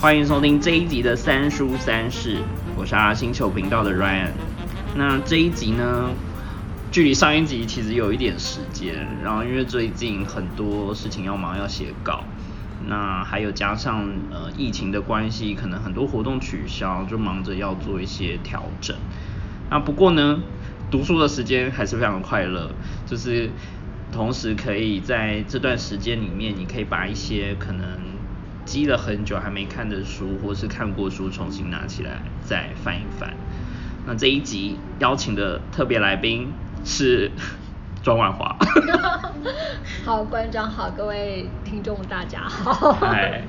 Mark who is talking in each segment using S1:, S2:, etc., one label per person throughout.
S1: 欢迎收听这一集的三叔三世，我是阿星球频道的 Ryan。那这一集呢，距离上一集其实有一点时间，然后因为最近很多事情要忙，要写稿，那还有加上呃疫情的关系，可能很多活动取消，就忙着要做一些调整。那不过呢，读书的时间还是非常快乐，就是同时可以在这段时间里面，你可以把一些可能积了很久还没看的书，或是看过书，重新拿起来再翻一翻。那这一集邀请的特别来宾是庄万华。
S2: 好，馆长好，各位听众大家好。
S1: 嗨，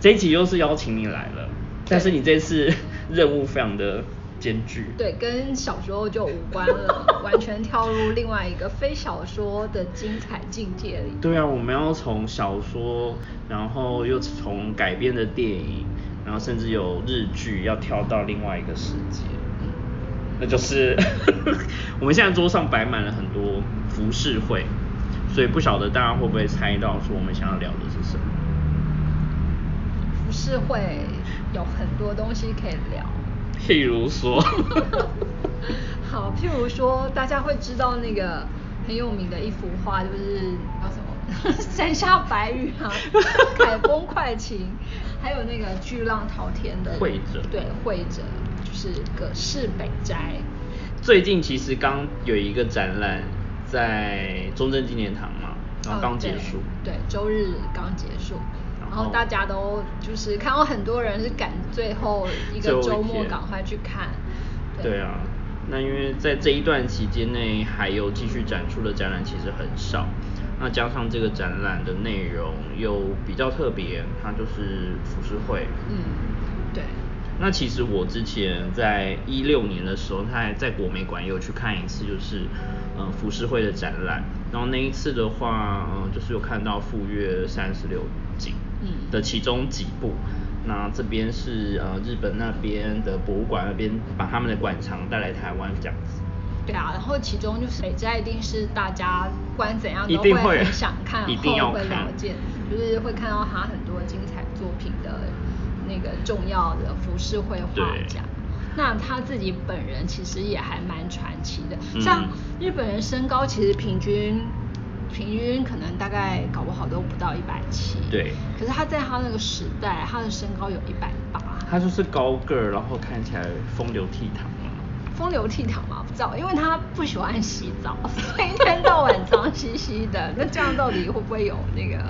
S1: 这一集又是邀请你来了，但是你这次任务非常的艰巨。
S2: 对，跟小说就无关了，完全跳入另外一个非小说的精彩境界里。
S1: 对啊，我们要从小说，然后又从改编的电影，然后甚至有日剧，要跳到另外一个世界。那就是 我们现在桌上摆满了很多浮世绘，所以不晓得大家会不会猜到说我们想要聊的是什么？
S2: 浮世绘有很多东西可以聊。
S1: 譬如说，
S2: 好，譬如说，大家会知道那个很有名的一幅画，就是叫什么“ 山下白玉”啊，“ 凯风快晴”，还有那个“巨浪滔天”的
S1: 绘者，
S2: 对，绘者就是葛饰北斋。
S1: 最近其实刚有一个展览在中正纪念堂嘛，然后刚结束，
S2: 对，周日刚结束。然后大家都就是看到很多人是赶最后一个周末赶快去看。
S1: 对啊，那因为在这一段期间内还有继续展出的展览其实很少，那加上这个展览的内容又比较特别，它就是浮世绘。
S2: 嗯，对。
S1: 那其实我之前在一六年的时候，他还在国美馆也有去看一次，就是嗯浮世绘的展览。然后那一次的话，嗯就是有看到富岳三十六景的其中几部。那这边是呃日本那边的博物馆那边把他们的馆藏带来台湾这样子。
S2: 对啊，然后其中就是北斋一定是大家不管怎样都会很想看，
S1: 一定要
S2: 会了解，就是会看到他很多精彩作品的。那个重要的浮世绘画家，那他自己本人其实也还蛮传奇的。像日本人身高其实平均平均可能大概搞不好都不到一百七。
S1: 对。
S2: 可是他在他那个时代，他的身高有一百八。
S1: 他就是高个儿，然后看起来风流倜傥嘛。
S2: 风流倜傥嘛，不知道，因为他不喜欢洗澡，所以一天到晚脏兮兮的。那这样到底会不会有那个？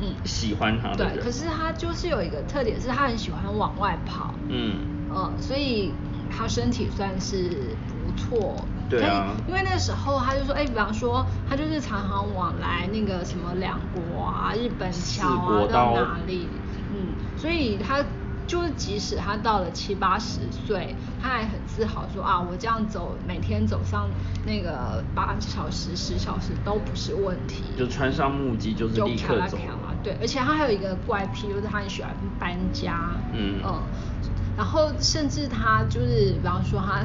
S1: 嗯，喜欢他
S2: 对，可是他就是有一个特点，是他很喜欢往外跑。嗯，呃，所以他身体算是不错。
S1: 对啊。
S2: 因为那时候他就说，哎，比方说他就是常常往来那个什么两国啊、日本桥啊到哪里，嗯，所以他。就是即使他到了七八十岁，他还很自豪说啊，我这样走，每天走上那个八小时、十小时都不是问题。
S1: 就穿上木屐就是立刻走。
S2: 对，而且他还有一个怪癖，就是他很喜欢搬家。嗯嗯。然后甚至他就是，比方说他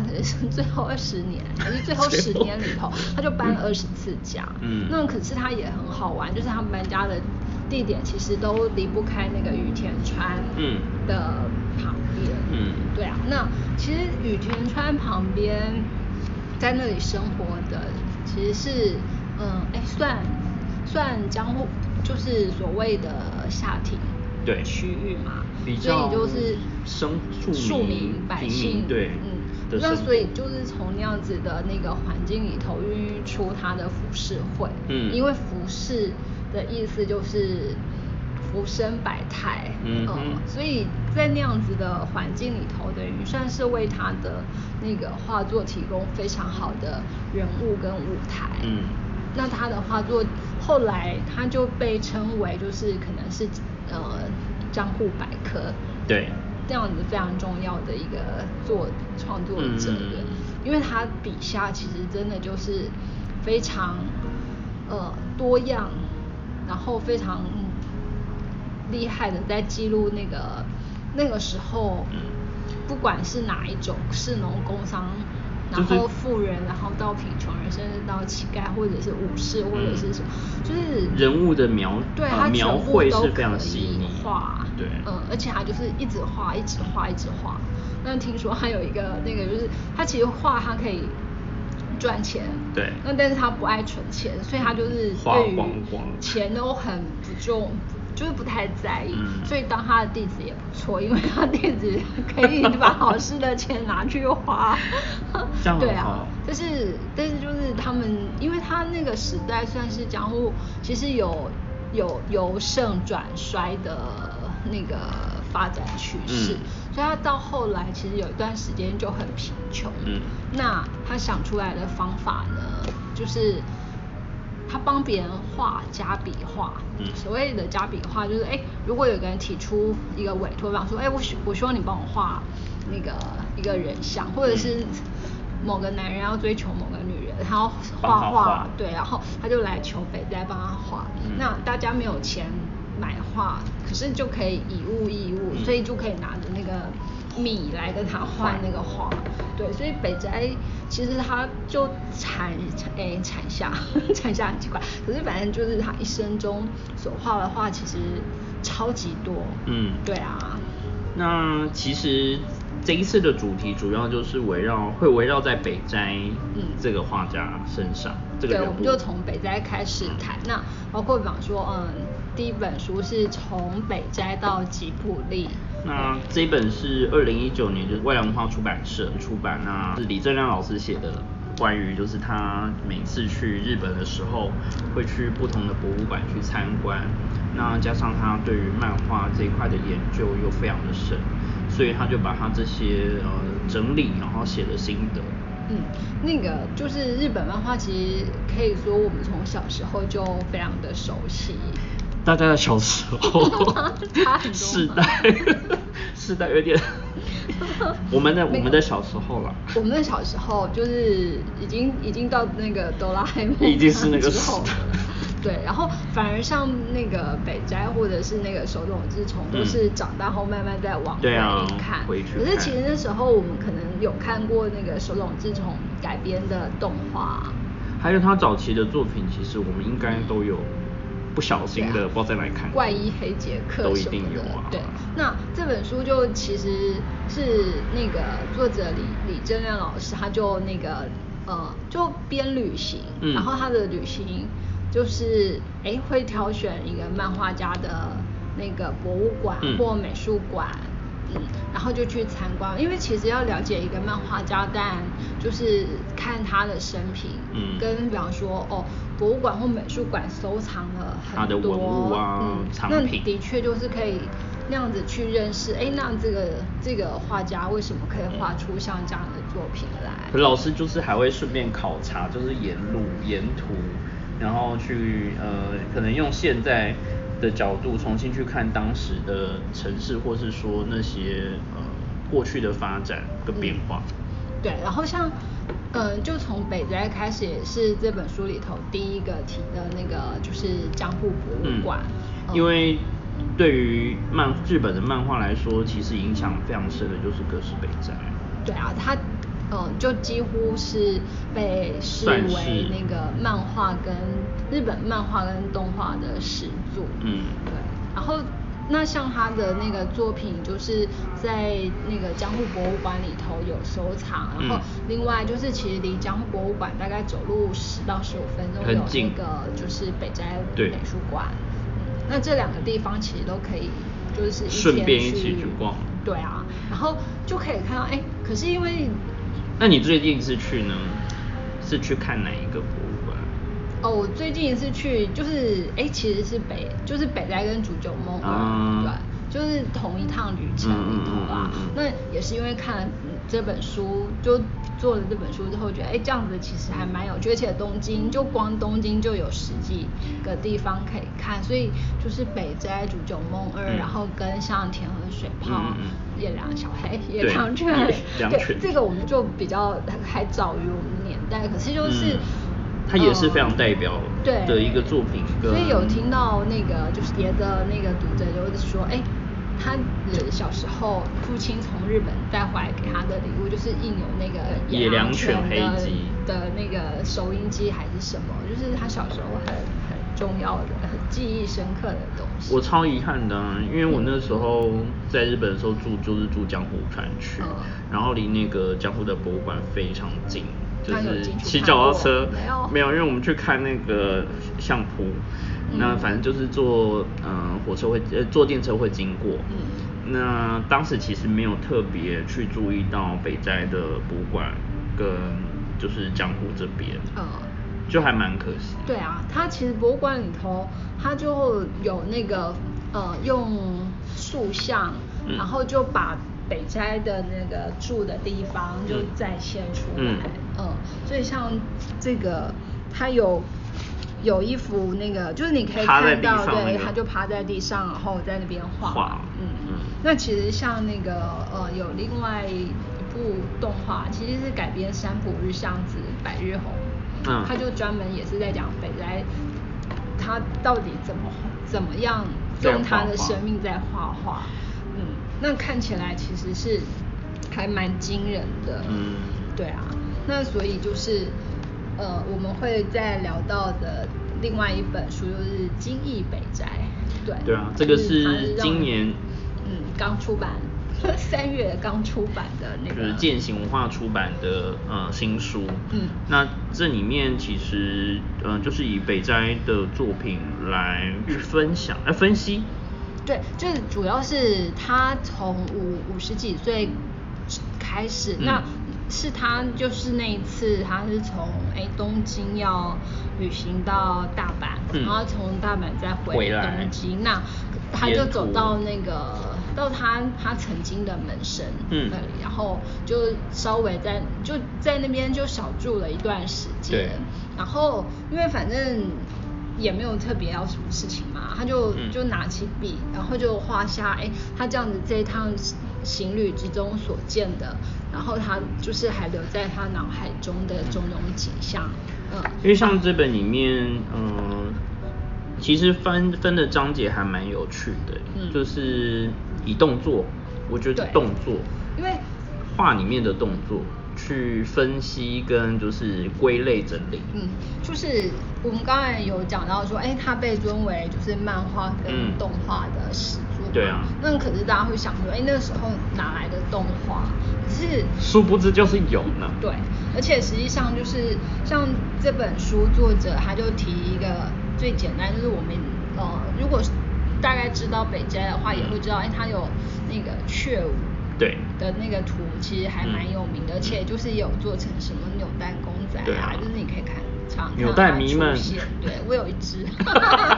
S2: 最后二十年还是最后十年里头，他就搬了二十次家。嗯。那可是他也很好玩，就是他们搬家的。地点其实都离不开那个雨田川嗯的旁边。嗯，对啊。那其实雨田川旁边，在那里生活的其实是，嗯，哎，算算江户，就是所谓的下町
S1: 对
S2: 区域嘛。
S1: 所以
S2: 就是
S1: 生
S2: 庶民百姓
S1: 对，
S2: 嗯。那所以就是从那样子的那个环境里头孕育出他的服饰会。嗯。因为服饰。的意思就是浮生百态，嗯，所以在那样子的环境里头，等于算是为他的那个画作提供非常好的人物跟舞台，嗯，那他的画作后来他就被称为就是可能是呃江户百科，
S1: 对，
S2: 这样子非常重要的一个作创作者，因为他笔下其实真的就是非常呃多样。然后非常厉害的在记录那个那个时候，不管是哪一种士农工商。然后富人，然后到贫穷人，甚至到乞丐，或者是武士，或者是什么，就是
S1: 人物的描
S2: 对他
S1: 描绘是非常细腻，
S2: 画
S1: 对，
S2: 嗯，而且他就是一直画，一直画，一直画。那听说还有一个那个，就是他其实画他可以赚钱，
S1: 对，
S2: 那但是他不爱存钱，所以他就是对于钱都很不重。就是不太在意，所以当他的弟子也不错，因为他弟子可以把老师的钱拿去花。对啊，但是，但是就是他们，因为他那个时代算是江户，其实有有由盛转衰的那个发展趋势，所以他到后来其实有一段时间就很贫穷。嗯，那他想出来的方法呢，就是。他帮别人画加笔画，所谓的加笔画就是，哎，如果有个人提出一个委托，比方说，哎，我希我希望你帮我画那个一个人像，或者是某个男人要追求某个女人，他要画画，对，然后他就来求北斋帮他画。那大家没有钱买画，可是就可以以物易物，所以就可以拿着那个。米来跟他换那个画，对，所以北斋其实他就产诶产下 产下很奇怪，可是反正就是他一生中所画的画其实超级多，嗯，对啊。
S1: 那其实这一次的主题主要就是围绕会围绕在北斋这个画家身上，这个
S2: 对，我们就从北斋开始谈，那包括比方说，嗯，第一本书是从北斋到吉卜力。
S1: 那这一本是二零一九年，就是未来文化出版社出版，那是李正亮老师写的，关于就是他每次去日本的时候，会去不同的博物馆去参观，那加上他对于漫画这一块的研究又非常的深，所以他就把他这些呃整理，然后写的心得。
S2: 嗯，那个就是日本漫画，其实可以说我们从小时候就非常的熟悉。
S1: 大家的小时候，世代，世代有点，我们的我们的小时候了。
S2: 我们的小时候就是已经已经到那个哆啦 A 梦
S1: 已经是那个时候。
S2: 对，然后反而像那个北斋或者是那个手冢治虫，都是长大后慢慢在往回看。可是其实那时候我们可能有看过那个手冢治虫改编的动画。
S1: 还有他早期的作品，其实我们应该都有。不小心的，不知道在哪里看。
S2: 怪医黑杰克
S1: 都一定有啊。
S2: 对，那这本书就其实是那个作者李李正亮老师，他就那个呃，就边旅行，然后他的旅行就是哎会挑选一个漫画家的那个博物馆或美术馆。嗯，然后就去参观，因为其实要了解一个漫画家，但就是看他的生平，嗯，跟比方说哦，博物馆或美术馆收藏了很
S1: 多文物啊，嗯，
S2: 那的确就是可以那样子去认识，哎，那这个这个画家为什么可以画出像这样的作品来？
S1: 老师就是还会顺便考察，就是沿路沿途，然后去呃，可能用现在。的角度重新去看当时的城市，或是说那些呃过去的发展跟变化。
S2: 对，然后像嗯，就从北斋开始，也是这本书里头第一个提的那个，就是江户博物馆。
S1: 因为对于漫日本的漫画来说，其实影响非常深的就是葛饰北斋。
S2: 对啊，他。嗯，就几乎是被视为那个漫画跟日本漫画跟动画的始祖。嗯，对。然后那像他的那个作品，就是在那个江户博物馆里头有收藏。然后另外就是其实离江户博物馆大概走路十到十五分钟有那个就是北斋美术馆。那这两个地方其实都可以，就是
S1: 顺便一起去逛。
S2: 对啊，然后就可以看到，哎，可是因为。
S1: 那你最近是去呢？是去看哪一个博物馆？
S2: 哦，我最近一次去就是，哎，其实是北，就是北斋跟煮酒梦二对，就是同一趟旅程里头啦。那也是因为看了这本书，就做了这本书之后，觉得哎，这样子其实还蛮有趣。而且东京就光东京就有十几个地方可以看，所以就是北斋煮酒梦二，然后跟像田和水泡。叶良小黑、叶良犬，对这个我们就比较还早于我们年代，可是就是
S1: 它也是非常代表的一个作品。
S2: 所以有听到那个就是别的那个读者就是说，哎。他小时候父亲从日本带回来给他的礼物，就是印有那个
S1: 野良犬黑
S2: 鸡的那个收音机还是什么，就是他小时候很很重要的、很记忆深刻的东西。
S1: 我超遗憾的，因为我那时候在日本的时候住就是住江户川区，然后离那个江户的博物馆非常近，就是骑脚踏车。
S2: 没有。
S1: 因为我们去看那个相扑。那反正就是坐嗯火车会呃坐电车会经过，嗯，那当时其实没有特别去注意到北斋的博物馆跟就是江户这边，嗯，就还蛮可惜。
S2: 对啊，它其实博物馆里头它就有那个呃用塑像，然后就把北斋的那个住的地方就再现出来，嗯，所以像这个它有。有一幅那个，就是你可以看到，对，他就趴在地上，然后在那边画。画嗯嗯。那其实像那个呃，有另外一部动画，其实是改编山浦日向子《百日红》。嗯。他就专门也是在讲北斋，他到底怎么怎么样用他的生命在画画。嗯。那看起来其实是还蛮惊人的。嗯。对啊。那所以就是。呃，我们会再聊到的另外一本书就是《金翼北斋》，对，
S1: 对啊，这个是今年
S2: 嗯刚出版，三月刚出版的那个，
S1: 就是践行文化出版的呃新书，嗯，那这里面其实嗯就是以北斋的作品来去分享来分析，
S2: 对，就是主要是他从五五十几岁开始那。是他，就是那一次，他是从哎东京要旅行到大阪，然后从大阪再回东京，那他就走到那个到他他曾经的门神那里，然后就稍微在就在那边就小住了一段时间，然后因为反正也没有特别要什么事情嘛，他就就拿起笔，然后就画下哎他这样子这一趟。行旅之中所见的，然后他就是还留在他脑海中的种种景象，
S1: 嗯，因为像这本里面，嗯，其实分分的章节还蛮有趣的，嗯，就是以动作，我觉得动作，
S2: 因为
S1: 画里面的动作。去分析跟就是归类整理，
S2: 嗯，就是我们刚才有讲到说，哎，它被尊为就是漫画跟动画的始祖，
S1: 对啊，
S2: 那可是大家会想说，哎，那时候哪来的动画？可是
S1: 殊不知就是有呢。
S2: 对，而且实际上就是像这本书作者他就提一个最简单，就是我们呃，如果大概知道北斋的话，也会知道，哎，他有那个雀舞。
S1: 对。
S2: 的那个图其实还蛮有名的，而且就是有做成什么扭蛋公仔啊，就是你可以看常
S1: 扭蛋迷们，
S2: 对 我有一只，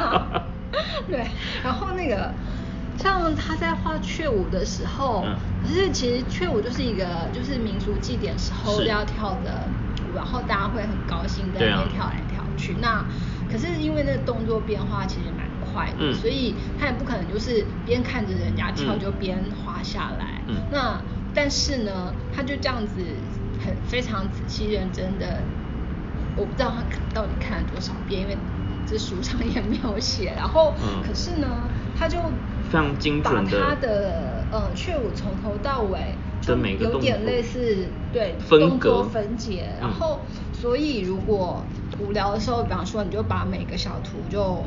S2: 对，然后那个像他在画雀舞的时候，可是其实雀舞就是一个就是民俗祭典时候要跳的舞，然后大家会很高兴在那边跳来跳去，那可是因为那个动作变化其实蛮。快的，所以他也不可能就是边看着人家跳就边滑下来。嗯，那但是呢，他就这样子很非常仔细认真的，我不知道他到底看了多少遍，因为这书上也没有写。然后，可是呢，他就
S1: 非常精准
S2: 的把他的呃雀舞从头到尾
S1: 就有
S2: 点类似对
S1: 动
S2: 作分解。然后，所以如果无聊的时候，比方说你就把每个小图就。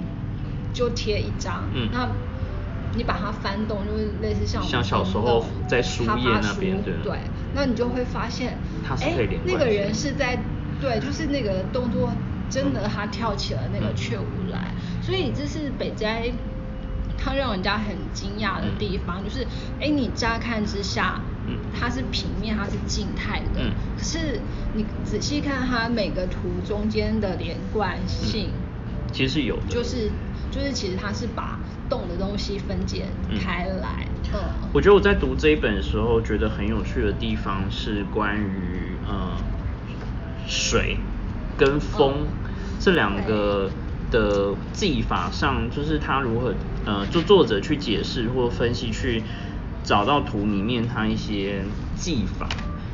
S2: 就贴一张，嗯，那你把它翻动，就是类似像
S1: 像小时候在书页那边，
S2: 对，那你就会发现，
S1: 哎，
S2: 那个人是在，对，就是那个动作真的他跳起了那个雀舞来，所以这是北斋他让人家很惊讶的地方，就是哎，你乍看之下，嗯，它是平面，它是静态的，嗯，可是你仔细看它每个图中间的连贯性，
S1: 其实有，
S2: 就是。就是其实他是把动的东西分解开来。嗯，
S1: 我觉得我在读这一本的时候，觉得很有趣的地方是关于呃水跟风这两个的技法上，就是他如何呃就作者去解释或分析去找到图里面他一些技法。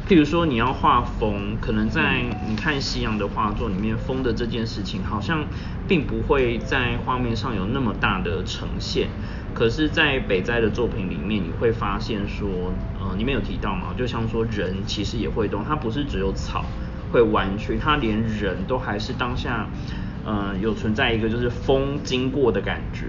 S1: 譬如说你要画风，可能在你看西洋的画作里面，风的这件事情好像并不会在画面上有那么大的呈现。可是，在北斋的作品里面，你会发现说，呃，你没有提到嘛，就像说人其实也会动，它不是只有草会弯曲，它连人都还是当下，呃，有存在一个就是风经过的感觉。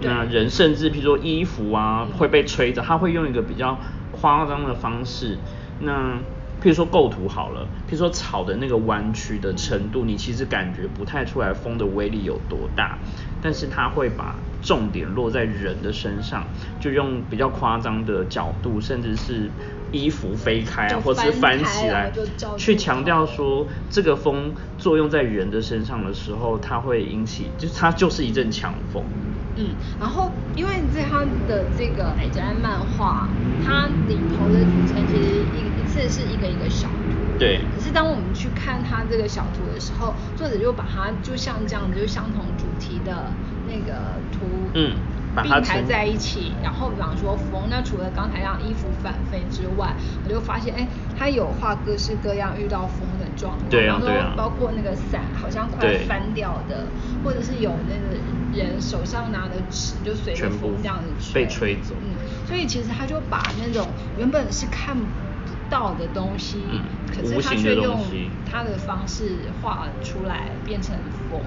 S1: 那人甚至譬如说衣服啊会被吹着，他会用一个比较夸张的方式。那譬如说构图好了，譬如说草的那个弯曲的程度，你其实感觉不太出来风的威力有多大，但是它会把重点落在人的身上，就用比较夸张的角度，甚至是衣服飞开啊，或是翻起来，去强调说这个风作用在人的身上的时候，它会引起，就是它就是一阵强风。
S2: 嗯，然后因为在它的这个《北斋漫画》，它里头的组成其实一一次是一个一个小图。
S1: 对。
S2: 可是当我们去看它这个小图的时候，作者就把它就像这样子，就相同主题的那个图。
S1: 嗯。
S2: 并排在一起，然后比方说风，那除了刚才让衣服反飞之外，我就发现，哎，他有画各式各样遇到风的状况，
S1: 对啊对啊，
S2: 包括那个伞好像快翻掉的，或者是有那个人手上拿的纸就随着风这样子
S1: 被吹走，
S2: 嗯，所以其实他就把那种原本是看不到的东西，可是他却用他的方式画出来变成风。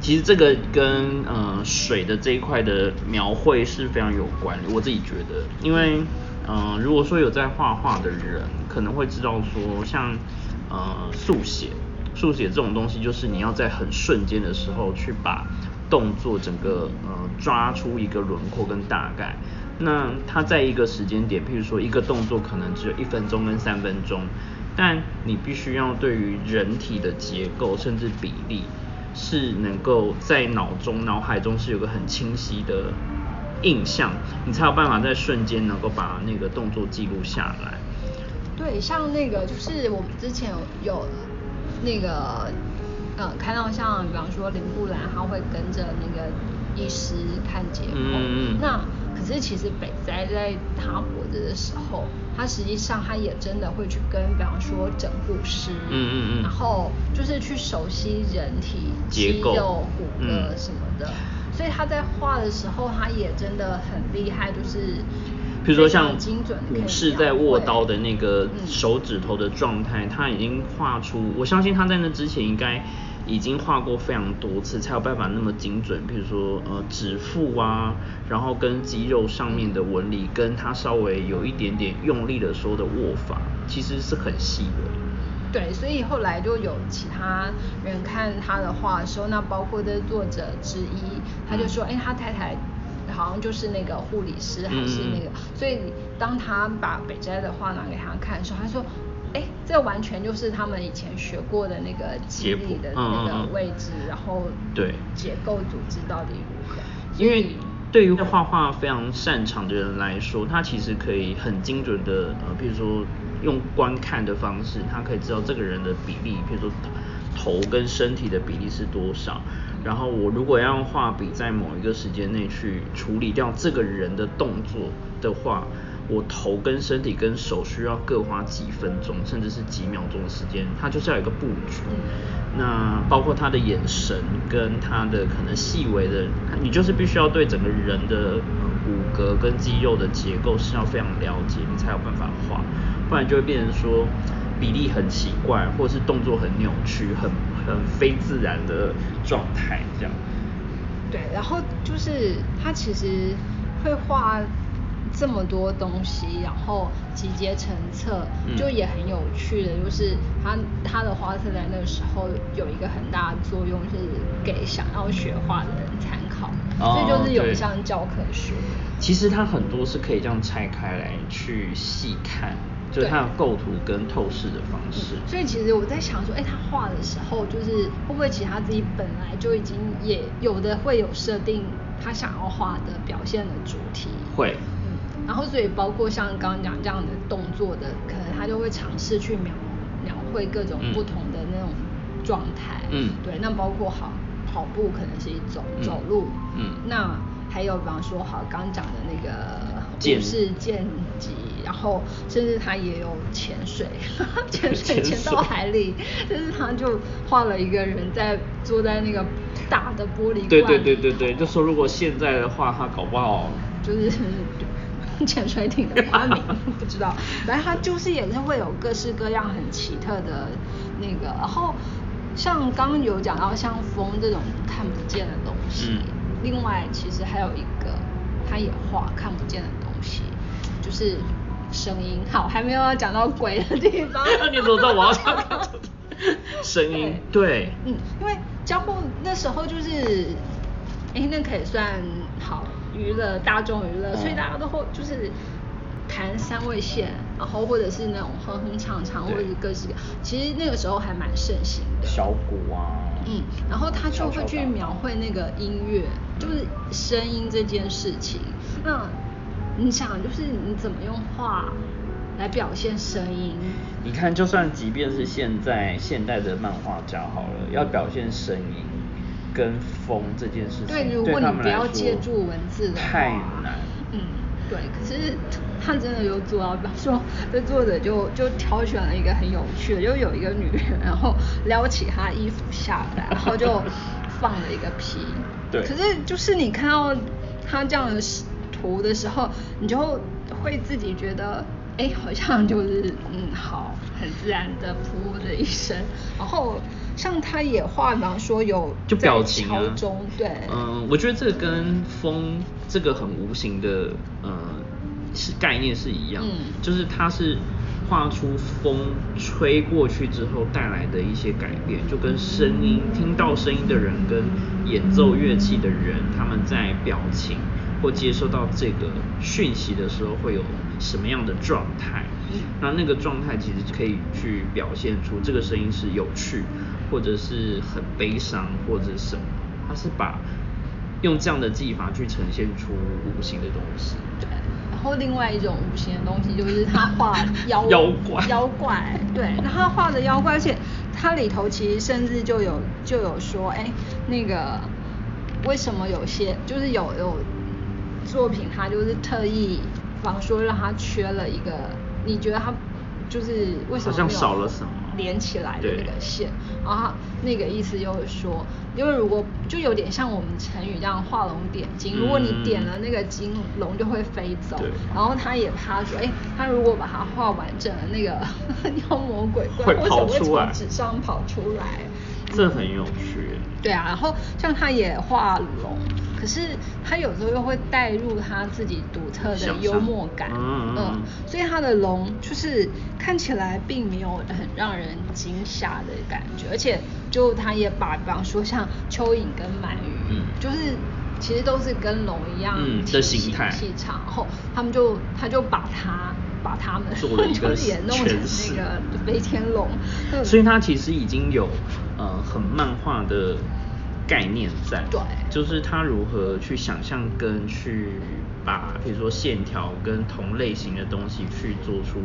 S1: 其实这个跟呃水的这一块的描绘是非常有关，我自己觉得，因为呃如果说有在画画的人，可能会知道说，像呃速写，速写这种东西，就是你要在很瞬间的时候去把动作整个呃抓出一个轮廓跟大概，那它在一个时间点，譬如说一个动作可能只有一分钟跟三分钟，但你必须要对于人体的结构甚至比例。是能够在脑中、脑海中是有个很清晰的印象，你才有办法在瞬间能够把那个动作记录下来。
S2: 对，像那个就是我们之前有有那个呃看到像比方说林布兰，他会跟着那个医师看解剖，嗯嗯那。可是其实北斋在他活着的时候，他实际上他也真的会去跟，比方说整骨师，嗯嗯嗯，然后就是去熟悉人体肌肉、骨骼什么的，所以他在画的时候，他也真的很厉害，就是
S1: 比如说像武士在握刀的那个手指头的状态，他已经画出，我相信他在那之前应该。已经画过非常多次，才有办法那么精准。比如说，呃，指腹啊，然后跟肌肉上面的纹理，跟他稍微有一点点用力的时候的握法，其实是很细的。
S2: 对，所以后来就有其他人看他的画的时候，那包括的作者之一，他就说，哎，他太太好像就是那个护理师，还是那个。所以当他把北斋的画拿给他看的时候，他说。哎，这完全就是他们以前学过的那个肌理的那个位置，然后
S1: 对
S2: 结构组织到底如何？
S1: 因为对于画画非常擅长的人来说，他其实可以很精准的呃，比如说用观看的方式，他可以知道这个人的比例，比如说头跟身体的比例是多少。然后我如果要用画笔在某一个时间内去处理掉这个人的动作的话。我头跟身体跟手需要各花几分钟，甚至是几秒钟的时间，它就是要有一个布局。那包括他的眼神跟他的可能细微的，你就是必须要对整个人的骨骼跟肌肉的结构是要非常了解，你才有办法画，不然就会变成说比例很奇怪，或者是动作很扭曲、很很非自然的状态这样。
S2: 对，然后就是他其实会画。这么多东西，然后集结成册，就也很有趣的，就是他他的画册在那个时候有一个很大的作用，是给想要学画的人参考，所以就是有一项教科书。
S1: 其实它很多是可以这样拆开来去细看，就是它的构图跟透视的方式。
S2: 所以其实我在想说，哎，他画的时候，就是会不会其实他自己本来就已经也有的会有设定他想要画的表现的主题？
S1: 会。
S2: 然后，所以包括像刚刚讲这样的动作的，可能他就会尝试去描描绘各种不同的那种状态。嗯，对。那包括好跑步可能是一种走路。嗯。那还有比方说，好刚讲的那个武士剑戟，然后甚至他也有潜水，潜水潜到海里，但是他就画了一个人在坐在那个大的玻璃罐。
S1: 对对对对对，就说如果现在的话，他搞不好
S2: 就是。潜水艇的发明 不知道，反正它就是也是会有各式各样很奇特的那个，然后像刚刚有讲到像风这种看不见的东西，另外其实还有一个，它也画看不见的东西，就是声音。好，还没有要讲到鬼的地方。
S1: 那 你怎么知道我要讲声音？对，
S2: 嗯，因为交互那时候就是，哎，那可以算好。娱乐大众娱乐，所以大家都会就是弹三味线，然后或者是那种哼哼唱唱，或者是各式各，其实那个时候还蛮盛行的。
S1: 小鼓啊。
S2: 嗯，然后他就会去描绘那个音乐，就是声音这件事情。那你想，就是你怎么用画来表现声音？
S1: 你看，就算即便是现在现代的漫画家好了，要表现声音。跟风这件事情，对，
S2: 如果你不要借助文字的话，
S1: 太难。
S2: 嗯，对。可是他真的有做到，比方说，这作者就就挑选了一个很有趣的，就有一个女人，然后撩起她衣服下来，然后就放了一个屁。
S1: 对。
S2: 可是就是你看到他这样的图的时候，你就会自己觉得。哎，好像就是嗯，好，很自然的服务的一声。然后像他也画，比方说有
S1: 就表情啊，
S2: 对，
S1: 嗯，我觉得这个跟风这个很无形的呃是概念是一样，嗯，就是他是画出风吹过去之后带来的一些改变，就跟声音听到声音的人跟演奏乐器的人他们在表情。或接收到这个讯息的时候会有什么样的状态？那那个状态其实可以去表现出这个声音是有趣，或者是很悲伤，或者什么。他是把用这样的技法去呈现出无形的东西。
S2: 对。然后另外一种无形的东西就是他画 妖
S1: 妖怪。
S2: 妖怪。对。那他画的妖怪，而且他里头其实甚至就有就有说，哎，那个为什么有些就是有有。作品他就是特意，比方说让他缺了一个，你觉得他就是为什么
S1: 好像少了什么
S2: 连起来的那个线，然后那个意思就是说，因为如果就有点像我们成语这样画龙点睛，如果你点了那个睛，龙就会飞走，然后他也怕说，哎，他如果把它画完整了，那个 妖魔鬼怪为什么会从纸上跑出来？
S1: 这很有趣。
S2: 对啊，然后像他也画龙。可是他有时候又会带入他自己独特的幽默感，嗯，所以他的龙就是看起来并没有很让人惊吓的感觉，而且就他也把，比方说像蚯蚓跟鳗鱼，嗯，就是其实都是跟龙一样
S1: 的形态。
S2: 气场，然后他们就他就把它把他们
S1: 做了一个
S2: 弄成那个飞天龙，
S1: 所以他其实已经有呃很漫画的。概念在，
S2: 对，
S1: 就是他如何去想象跟去把，比如说线条跟同类型的东西去做出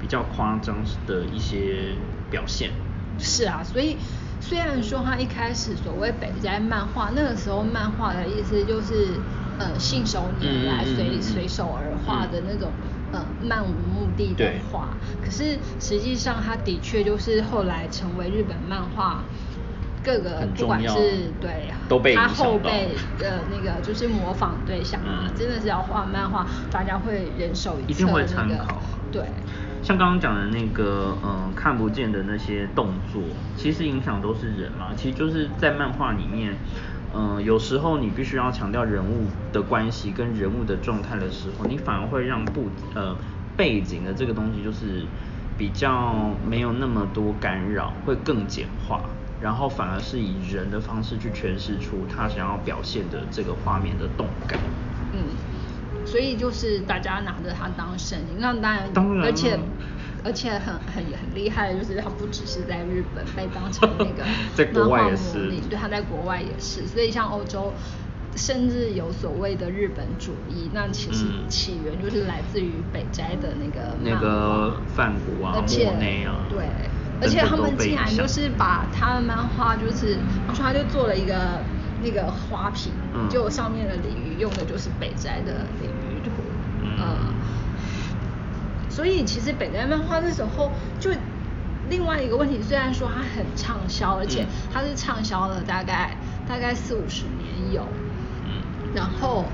S1: 比较夸张的一些表现。
S2: 是啊，所以虽然说他一开始所谓北斋漫画，那个时候漫画的意思就是呃信手拈来、随随手而画的那种呃漫无目的的画，可是实际上他的确就是后来成为日本漫画。各个不管是对都被他后辈的那个就是模仿对象啊，真的是要画漫画，大家会人手
S1: 一定会参考。
S2: 对，
S1: 像刚刚讲的那个嗯看不见的那些动作，其实影响都是人嘛。其实就是在漫画里面，嗯有时候你必须要强调人物的关系跟人物的状态的时候，你反而会让不呃背景的这个东西就是比较没有那么多干扰，会更简化。然后反而是以人的方式去诠释出他想要表现的这个画面的动感。
S2: 嗯，所以就是大家拿着它当神，那当然，
S1: 当然，
S2: 而且而且很很很厉害的就是他不只是在日本被当成那个
S1: 在国外也是，
S2: 对，他在国外也是，所以像欧洲甚至有所谓的日本主义，那其实起源就是来自于北斋的那个
S1: 那个梵谷啊、莫内啊，
S2: 对。而且他们竟然就是把他的漫画，就是他就做了一个那个花瓶，就上面的鲤鱼用的就是北斋的鲤鱼图，嗯，所以其实北斋漫画那时候就另外一个问题，虽然说它很畅销，而且它是畅销了大概大概四五十年有，嗯，然后。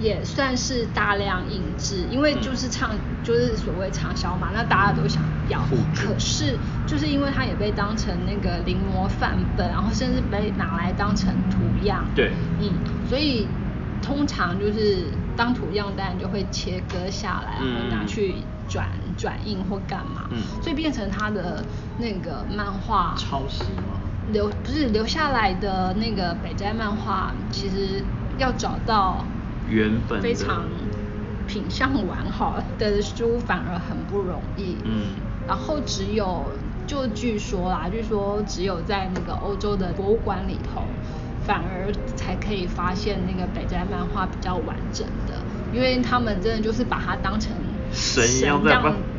S2: 也算是大量印制，因为就是畅，就是所谓畅销嘛，那大家都想要。可是就是因为它也被当成那个临摹范本，然后甚至被拿来当成图样。
S1: 对。
S2: 嗯，所以通常就是当图样，当然就会切割下来，然后拿去转转印或干嘛。嗯。所以变成它的那个漫画。
S1: 抄袭吗？
S2: 留不是留下来的那个北斋漫画，其实要找到。
S1: 原本
S2: 非常品相完好的书反而很不容易。嗯。然后只有就据说啦，据说只有在那个欧洲的博物馆里头，反而才可以发现那个北斋漫画比较完整的，因为他们真的就是把它当成
S1: 神一样在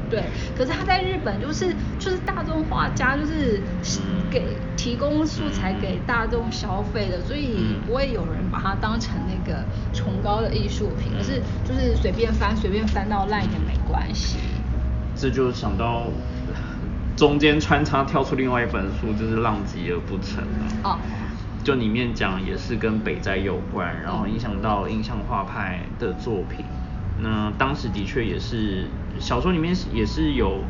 S2: 对，可是他在日本就是就是大众画家，就是给提供素材给大众消费的，所以不会有人把它当成那个崇高的艺术品，而是就是随便翻随便翻到烂也没关系。
S1: 这就想到中间穿插跳出另外一本书，就是《浪迹而不成》哦，就里面讲也是跟北斋有关，然后影响到印象画派的作品。那当时的确也是小说里面也是有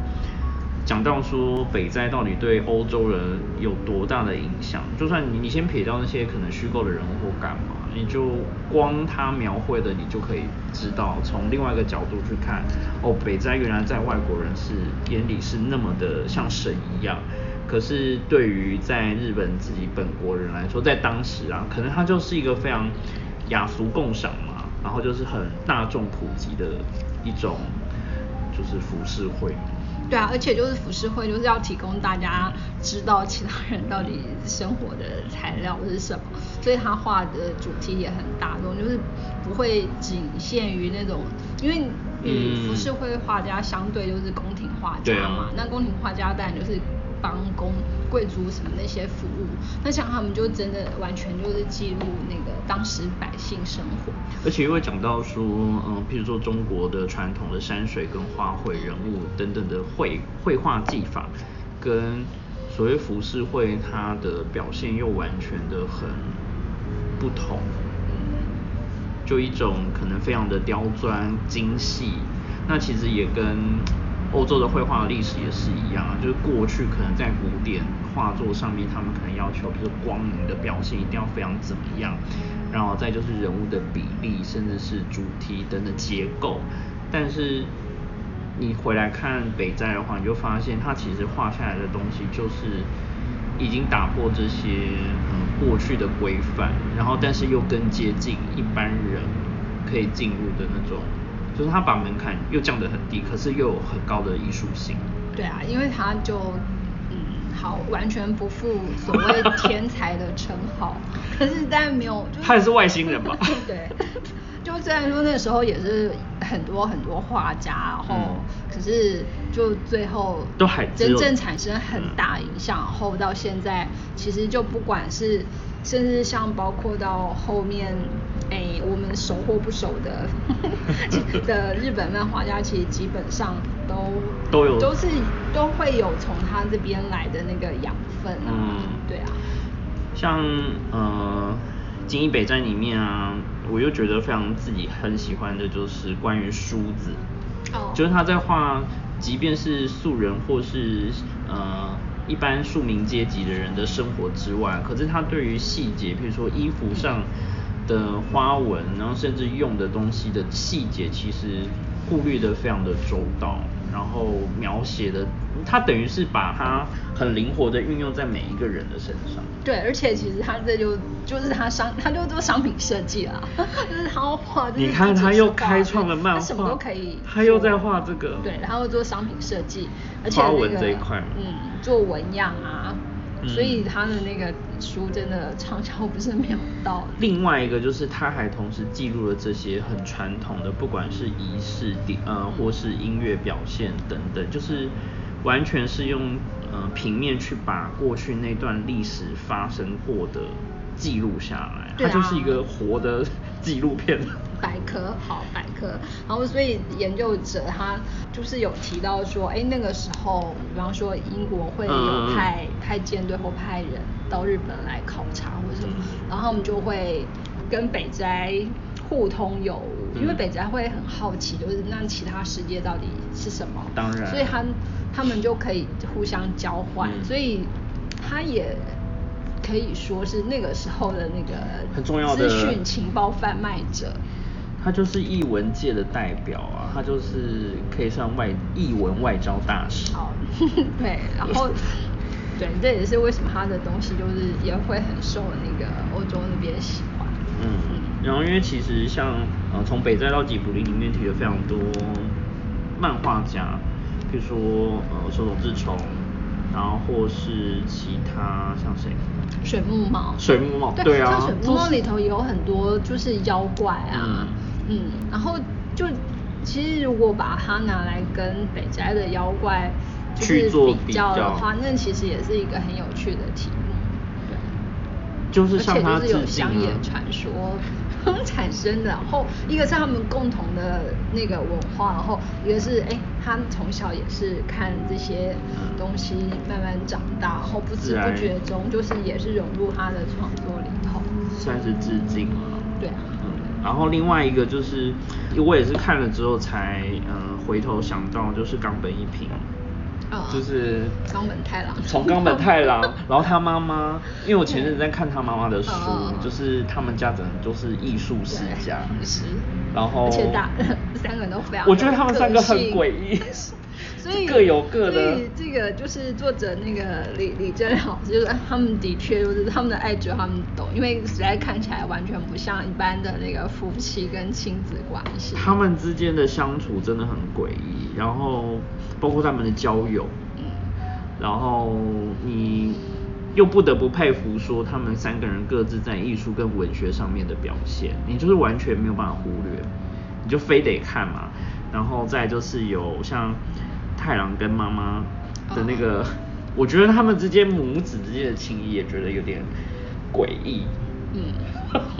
S1: 讲到说北斋到底对欧洲人有多大的影响。就算你你先撇掉那些可能虚构的人物或干嘛，你就光他描绘的，你就可以知道从另外一个角度去看，哦，北斋原来在外国人是眼里是那么的像神一样，可是对于在日本自己本国人来说，在当时啊，可能他就是一个非常雅俗共赏嘛。然后就是很大众普及的一种，就是浮世绘。
S2: 对啊，而且就是浮世绘，就是要提供大家知道其他人到底生活的材料是什么，所以他画的主题也很大众，就是不会仅限于那种，因为与浮世绘画家相对就是宫廷画家嘛，那宫廷画家当然就是。帮公贵族什么那些服务，那像他们就真的完全就是记录那个当时百姓生活。
S1: 而且又会讲到说，嗯，譬如说中国的传统的山水跟花卉人物等等的绘绘画技法，跟所谓浮世绘它的表现又完全的很不同。嗯就一种可能非常的刁钻精细，那其实也跟。欧洲的绘画历史也是一样啊，就是过去可能在古典画作上面，他们可能要求，比如光影的表现一定要非常怎么样，然后再就是人物的比例，甚至是主题等等结构。但是你回来看北斋的话，你就发现他其实画下来的东西就是已经打破这些嗯过去的规范，然后但是又更接近一般人可以进入的那种。就是他把门槛又降得很低，可是又有很高的艺术性。
S2: 对啊，因为他就嗯好，完全不负所谓天才的称号。可是但没有，
S1: 他也是外星人吧？
S2: 对，就虽然说那时候也是很多很多画家，然后可是就最后
S1: 都还
S2: 真正产生很大影响，然后到现在其实就不管是甚至像包括到后面。哎，我们熟或不熟的 的日本漫画家，其实基本上都
S1: 都有
S2: 都是都会有从他这边来的那个养分啊，嗯，对啊。
S1: 像呃《金一北站》里面啊，我又觉得非常自己很喜欢的就是关于梳子，哦，就是他在画，即便是素人或是呃一般庶民阶级的人的生活之外，可是他对于细节，比如说衣服上。的花纹，然后甚至用的东西的细节，其实顾虑的非常的周到，然后描写的，他等于是把它很灵活的运用在每一个人的身上。
S2: 对，而且其实他这就就是他商，他就做商品设计啦，就是他画。
S1: 你看他又开创了漫画，
S2: 什么都可以。
S1: 他又在画这个。
S2: 对，然后做商品设计，而且
S1: 花纹这一块，
S2: 嗯，做纹样啊。所以他的那个书真的畅销不是没有道理。
S1: 另外一个就是他还同时记录了这些很传统的，不管是仪式、呃或是音乐表现等等，就是完全是用呃平面去把过去那段历史发生过的记录下来。它就是一个活的纪录片。
S2: 百科好百科，然后所以研究者他就是有提到说，哎，那个时候，比方说英国会有派派舰队或派人到日本来考察或者什么，然后我们就会跟北斋互通有无，因为北斋会很好奇，就是那其他世界到底是什么，
S1: 当然，
S2: 所以他他们就可以互相交换，所以他也。可以说是那个时候的那个
S1: 很重要的
S2: 资讯情报贩卖者，
S1: 他就是译文界的代表啊，他就是可以算外译文外交大使。
S2: 好，对，然后 对，这也是为什么他的东西就是也会很受那个欧洲那边喜欢。
S1: 嗯，然后因为其实像呃从北斋到吉卜力里面提了非常多漫画家，比如说呃手冢治虫。然后或是其他像谁？
S2: 水木茂。
S1: 水木茂，对啊。
S2: 像水木茂里头也有很多就是妖怪啊，嗯，然后就其实如果把它拿来跟北斋的妖怪
S1: 去
S2: 做
S1: 比较
S2: 的话，那其实也是一个很有趣的题目，对。
S1: 就是像
S2: 它是有乡野传说。产生的，然后一个是他们共同的那个文化，然后一个是哎，他从小也是看这些东西慢慢长大，然后不知不觉中就是也是融入他的创作里头，
S1: 算是致敬了。
S2: 对啊。
S1: 嗯。然后另外一个就是，我也是看了之后才嗯回头想到，就是冈本一平。就是
S2: 冈本太郎，
S1: 从冈本太郎，然后他妈妈，因为我前阵子在看他妈妈的书，就是他们家整个都是艺术世家，
S2: 是，
S1: 然后
S2: 而且大 三个人都非常，
S1: 我觉得他们三个很诡异。
S2: 所以
S1: 各有各的。所
S2: 以这个就是作者那个李李真老师，就是他们的确就是他们的爱只有他们懂，因为实在看起来完全不像一般的那个夫妻跟亲子关系。
S1: 他们之间的相处真的很诡异，然后包括他们的交友，嗯，然后你又不得不佩服说他们三个人各自在艺术跟文学上面的表现，你就是完全没有办法忽略，你就非得看嘛。然后再就是有像。太郎跟妈妈的那个，我觉得他们之间母子之间的情谊也觉得有点诡异，嗯，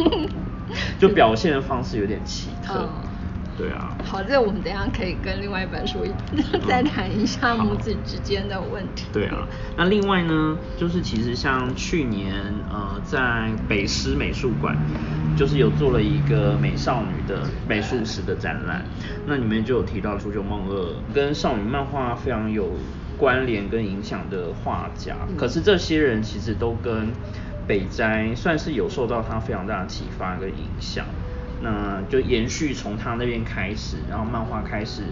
S1: 就表现的方式有点奇特。对啊，
S2: 好，这我们等下可以跟另外一本书再谈一下母子之间的问题。
S1: 对啊，那另外呢，就是其实像去年呃在北师美术馆，就是有做了一个美少女的美术史的展览，那里面就有提到竹久梦二跟少女漫画非常有关联跟影响的画家，可是这些人其实都跟北斋算是有受到他非常大的启发跟影响。那就延续从他那边开始，然后漫画开始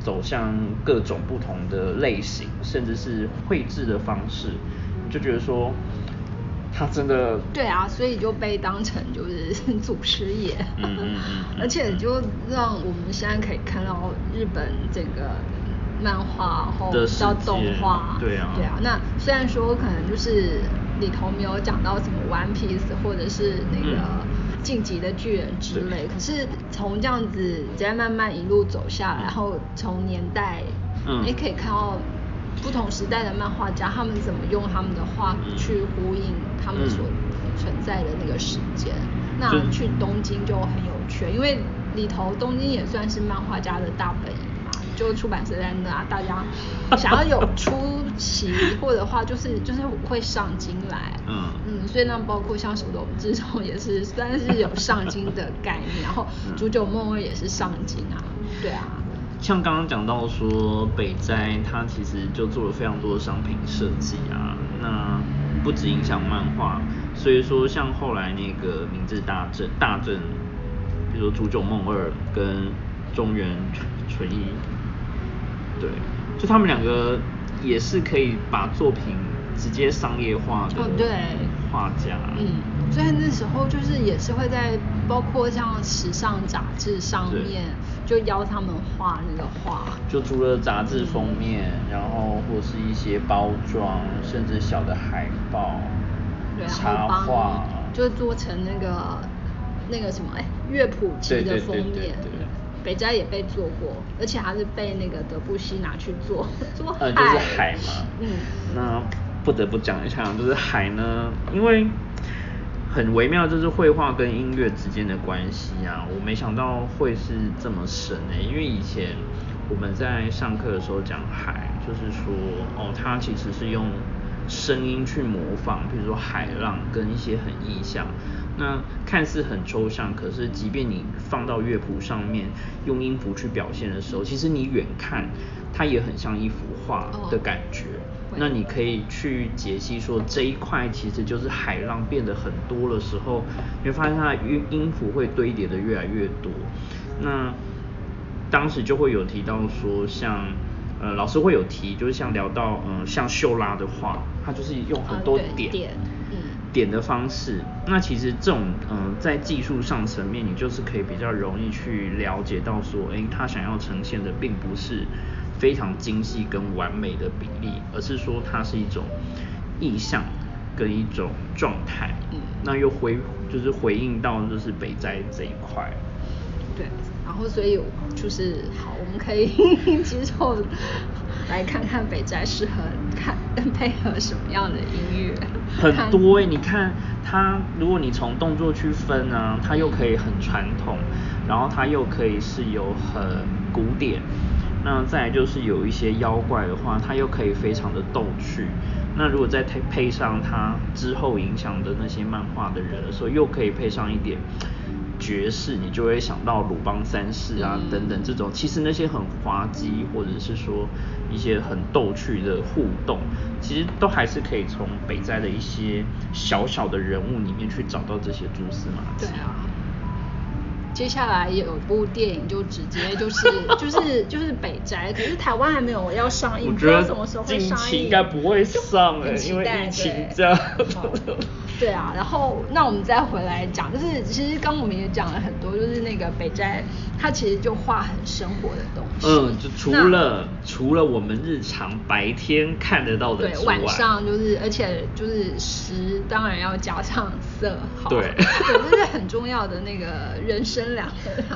S1: 走向各种不同的类型，甚至是绘制的方式，就觉得说他真的
S2: 对啊，所以就被当成就是 祖师爷，嗯嗯嗯，而且就让我们现在可以看到日本这个漫画然后到动画，
S1: 对啊，
S2: 对啊，那虽然说可能就是里头没有讲到什么 One Piece 或者是那个。晋级的巨人之类，可是从这样子再慢慢一路走下来，然后从年代，嗯也可以看到不同时代的漫画家，他们怎么用他们的画去呼应他们所存在的那个时间。那去东京就很有趣，因为里头东京也算是漫画家的大本营嘛。就出版社在那，大家想要有出席或者话，就是 就是会上京来，嗯嗯，所以呢，包括像手冢治虫也是，算是有上京的概念，然后煮酒梦二也是上京啊，对啊。
S1: 像刚刚讲到说北斋，他其实就做了非常多的商品设计啊，那不止影响漫画，所以说像后来那个明治大正大正，比如说煮酒梦二跟中原纯一。对，就他们两个也是可以把作品直接商业化的画家，
S2: 嗯，所以那时候就是也是会在包括像时尚杂志上面就邀他们画那个画，
S1: 就除了杂志封面，然后或是一些包装，甚至小的海报、对插画，
S2: 就做成那个那个什么哎乐谱集的封面。北斋也被做过，而且还是被那个德布西拿去做 做
S1: 呃，就是海嘛。嗯。那不得不讲一下，就是海呢，因为很微妙，就是绘画跟音乐之间的关系啊，我没想到会是这么深诶，因为以前我们在上课的时候讲海，就是说哦，它其实是用声音去模仿，比如说海浪跟一些很意象。那看似很抽象，可是即便你放到乐谱上面，用音符去表现的时候，其实你远看它也很像一幅画的感觉。那你可以去解析说这一块其实就是海浪变得很多的时候，你会发现它的音音符会堆叠的越来越多。那当时就会有提到说，像呃老师会有提，就是像聊到嗯像秀拉的话，它就是用很多点。点的方式，那其实这种嗯，在技术上层面，你就是可以比较容易去了解到说，哎，他想要呈现的并不是非常精细跟完美的比例，而是说它是一种意象跟一种状态。嗯，那又回就是回应到就是北斋这一块。
S2: 然后所以就是好，我们可以之后。来看看北斋适合看配合什么样的音乐？
S1: 很多哎，你看它，如果你从动作去分啊，它又可以很传统，然后它又可以是有很古典，那再就是有一些妖怪的话，它又可以非常的逗趣。那如果再配配上它之后影响的那些漫画的人的时候，又可以配上一点。爵士，你就会想到鲁邦三世啊等等这种，其实那些很滑稽或者是说一些很逗趣的互动，其实都还是可以从北斋的一些小小的人物里面去找到这些蛛丝马迹。
S2: 对啊。接下来有一部电影就直接就是 就是就是北斋，可是台湾还没有要上映，不知道什么时候会上映。
S1: 应该不会上哎，因为疫情这样。
S2: 对啊，然后那我们再回来讲，就是其实刚我们也讲了很多，就是那个北斋，他其实就画很生活的东西。
S1: 嗯，就除了除了我们日常白天看得到的
S2: 对，晚上就是，而且就是食，当然要加上色，
S1: 对，
S2: 对，这是很重要的那个人生两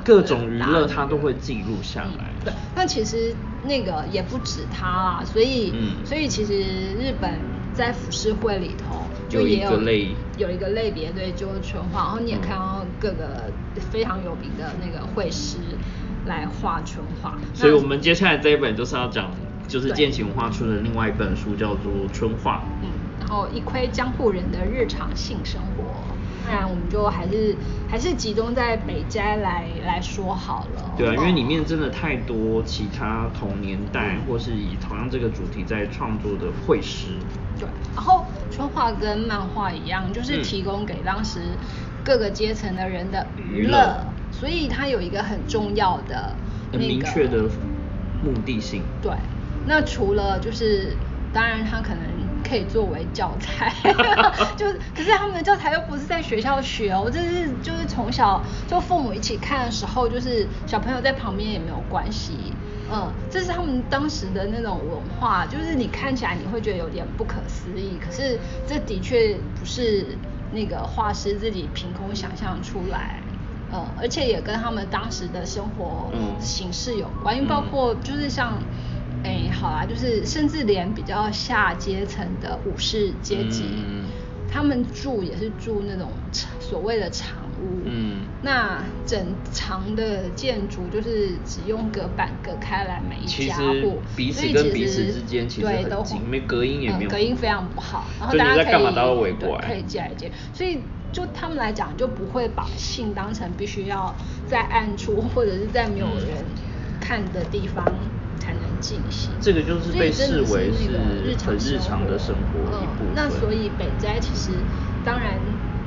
S1: 各种娱乐他都会记录下来。
S2: 对，那其实那个也不止他啦，所以，嗯，所以其实日本在浮世绘里头。就也有有一个类别，对，就是春画，然后你也看到各个非常有名的那个绘师来画春画。
S1: 所以我们接下来这一本就是要讲，就是剑崎文化出的另外一本书，叫做《春画》。
S2: 嗯，然后一窥江户人的日常性生活。当然，我们就还是还是集中在北斋来来说好了。
S1: 对啊，因为里面真的太多其他同年代或是以同样这个主题在创作的绘师。
S2: 对，然后。春画跟漫画一样，就是提供给当时各个阶层的人的娱乐，所以它有一个很重要的、
S1: 很明确的目的性。
S2: 对，那除了就是，当然它可能可以作为教材，就可是他们的教材又不是在学校学哦，这是就是从小就父母一起看的时候，就是小朋友在旁边也没有关系。嗯，这是他们当时的那种文化，就是你看起来你会觉得有点不可思议，可是这的确不是那个画师自己凭空想象出来，嗯，而且也跟他们当时的生活形式有关，因为包括就是像，哎，好啦，就是甚至连比较下阶层的武士阶级，他们住也是住那种所谓的长。嗯，那整长的建筑就是只用隔板隔开来每一家户，
S1: 彼此跟彼此之间其实很近，没隔音也没有，
S2: 隔音非常不好，然后大家可
S1: 以
S2: 可以借来借，所以就他们来讲就不会把性当成必须要在暗处或者是在没有人看的地方进行，
S1: 这个就是被视为是很日常的生活一部分。
S2: 那所以北斋其实当然。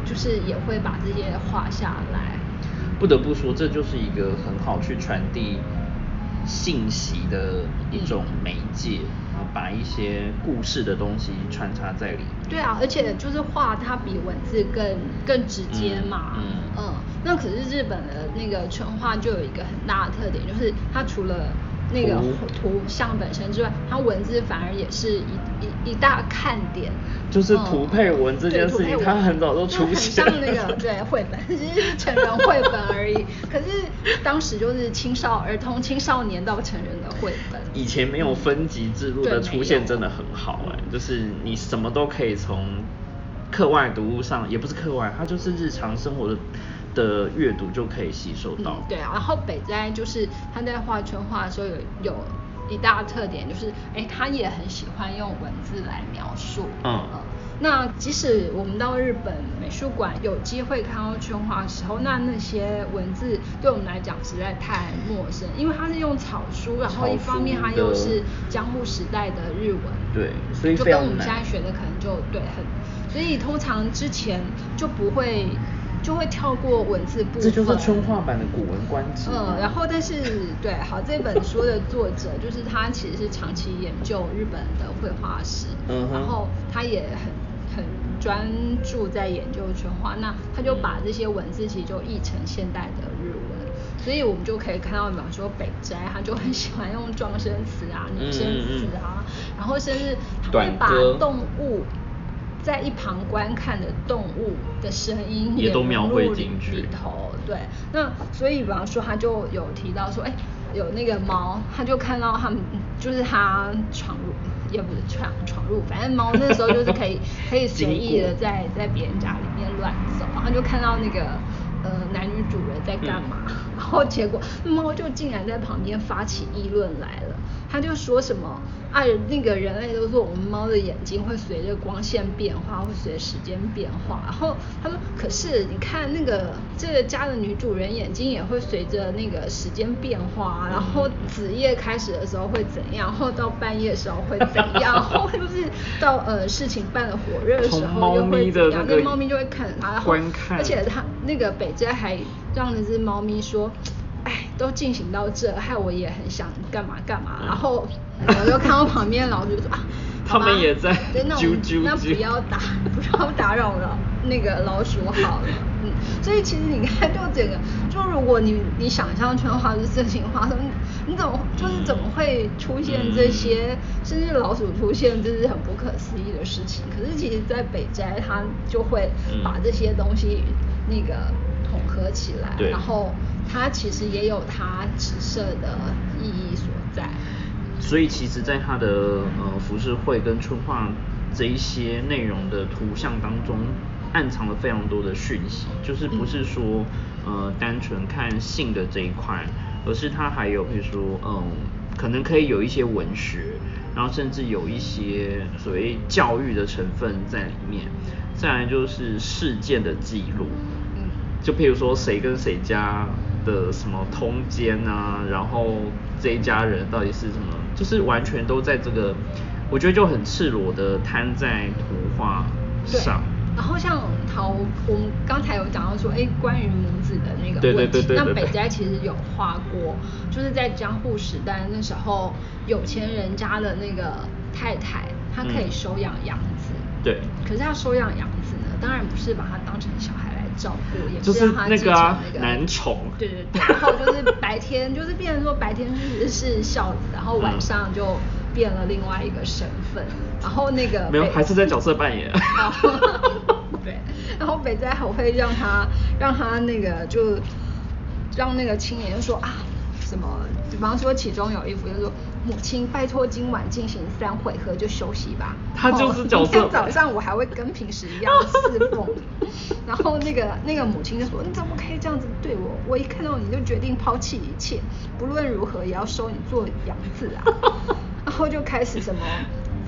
S2: 就是也会把这些画下来。
S1: 不得不说，这就是一个很好去传递信息的一种媒介，把一些故事的东西穿插在里面。
S2: 对啊，而且就是画它比文字更更直接嘛。嗯嗯。那可是日本的那个春画就有一个很大的特点，就是它除了那个图像本身之外，它文字反而也是一一一大看点。
S1: 就是图配文这件事情，它很早就出现。
S2: 像那个对绘本，只是成人绘本而已。可是当时就是青少儿童、青少年到成人的绘本。
S1: 以前没有分级制度的出现真的很好哎，就是你什么都可以从课外读物上，也不是课外，它就是日常生活的的阅读就可以吸收到。
S2: 对啊，然后北斋就是他在画圈画的时候有有一大特点，就是哎，他也很喜欢用文字来描述。嗯。那即使我们到日本美术馆有机会看到圈画的时候，那那些文字对我们来讲实在太陌生，因为它是用草书，然后一方面它又是江户时代的日文，
S1: 对，所以
S2: 就跟我们现在学的可能就对很，所以通常之前就不会就会跳过文字部分。
S1: 这就是春画版的古文观止。
S2: 嗯，然后但是对，好这本书的作者就是他其实是长期研究日本的绘画史，嗯，然后他也很。很专注在研究春画，那他就把这些文字其实就译成现代的日文，所以我们就可以看到，比方说北斋，他就很喜欢用状声词啊、女声词啊，然后甚至他会把动物在一旁观看的动物的声音
S1: 也都描绘
S2: 进
S1: 去
S2: 里头。对，那所以比方说他就有提到说，哎，有那个猫，他就看到他们就是他闯入。也不是闯闯入，反正猫那时候就是可以 可以随意的在在别人家里面乱走，然后就看到那个呃男女主人在干嘛，然后结果 猫就竟然在旁边发起议论来了，他就说什么。啊，那个人类都说我们猫的眼睛会随着光线变化，会随着时间变化。然后他说，可是你看那个这个家的女主人眼睛也会随着那个时间变化。然后子夜开始的时候会怎样，然后到半夜的时候会怎样，然后就是到呃事情办的火热的时候又会怎样。那猫咪就会看着它，然后而且它那个北斋还让那只猫咪说。哎，都进行到这，害我也很想干嘛干嘛。然后我就看到旁边老鼠说啊，
S1: 他们也在啾啾
S2: 那不要打，不要打扰了那个老鼠好了。嗯，所以其实你看，就整个，就如果你你想象成话是色情画，你你怎么就是怎么会出现这些，甚至老鼠出现，这是很不可思议的事情。可是其实，在北斋，他就会把这些东西那个统合起来，然后。它其实也有它紫色的意义所在，
S1: 所以其实，在它的呃浮世绘跟春画这一些内容的图像当中，暗藏了非常多的讯息，就是不是说呃单纯看性的这一块，而是它还有比如说嗯，可能可以有一些文学，然后甚至有一些所谓教育的成分在里面，再来就是事件的记录，嗯，就譬如说谁跟谁家。的什么通奸啊，然后这一家人到底是什么，就是完全都在这个，我觉得就很赤裸的摊在图画上。
S2: 然后像陶，我们刚才有讲到说，哎，关于母子的那个
S1: 问题，
S2: 那北斋其实有画过，就是在江户时代那时候，有钱人家的那个太太，她可以收养养子。
S1: 对。
S2: 可是她收养养子呢，当然不是把他当成小孩来。照顾也
S1: 是
S2: 让他
S1: 那
S2: 个
S1: 男宠，
S2: 对对对，然后就是白天就是变成说白天是是孝子，然后晚上就变了另外一个身份，然后那个
S1: 没有还是在角色扮演，
S2: 对，然后北斋还会让他让他那个就让那个青年就说啊什么，比方说其中有一幅就是说。母亲，拜托今晚进行三回合就休息吧。
S1: 他就是角色。
S2: 早上我还会跟平时一样侍奉。然后那个那个母亲就说：“你怎么可以这样子对我？我一看到你就决定抛弃一切，不论如何也要收你做养子啊。”然后就开始什么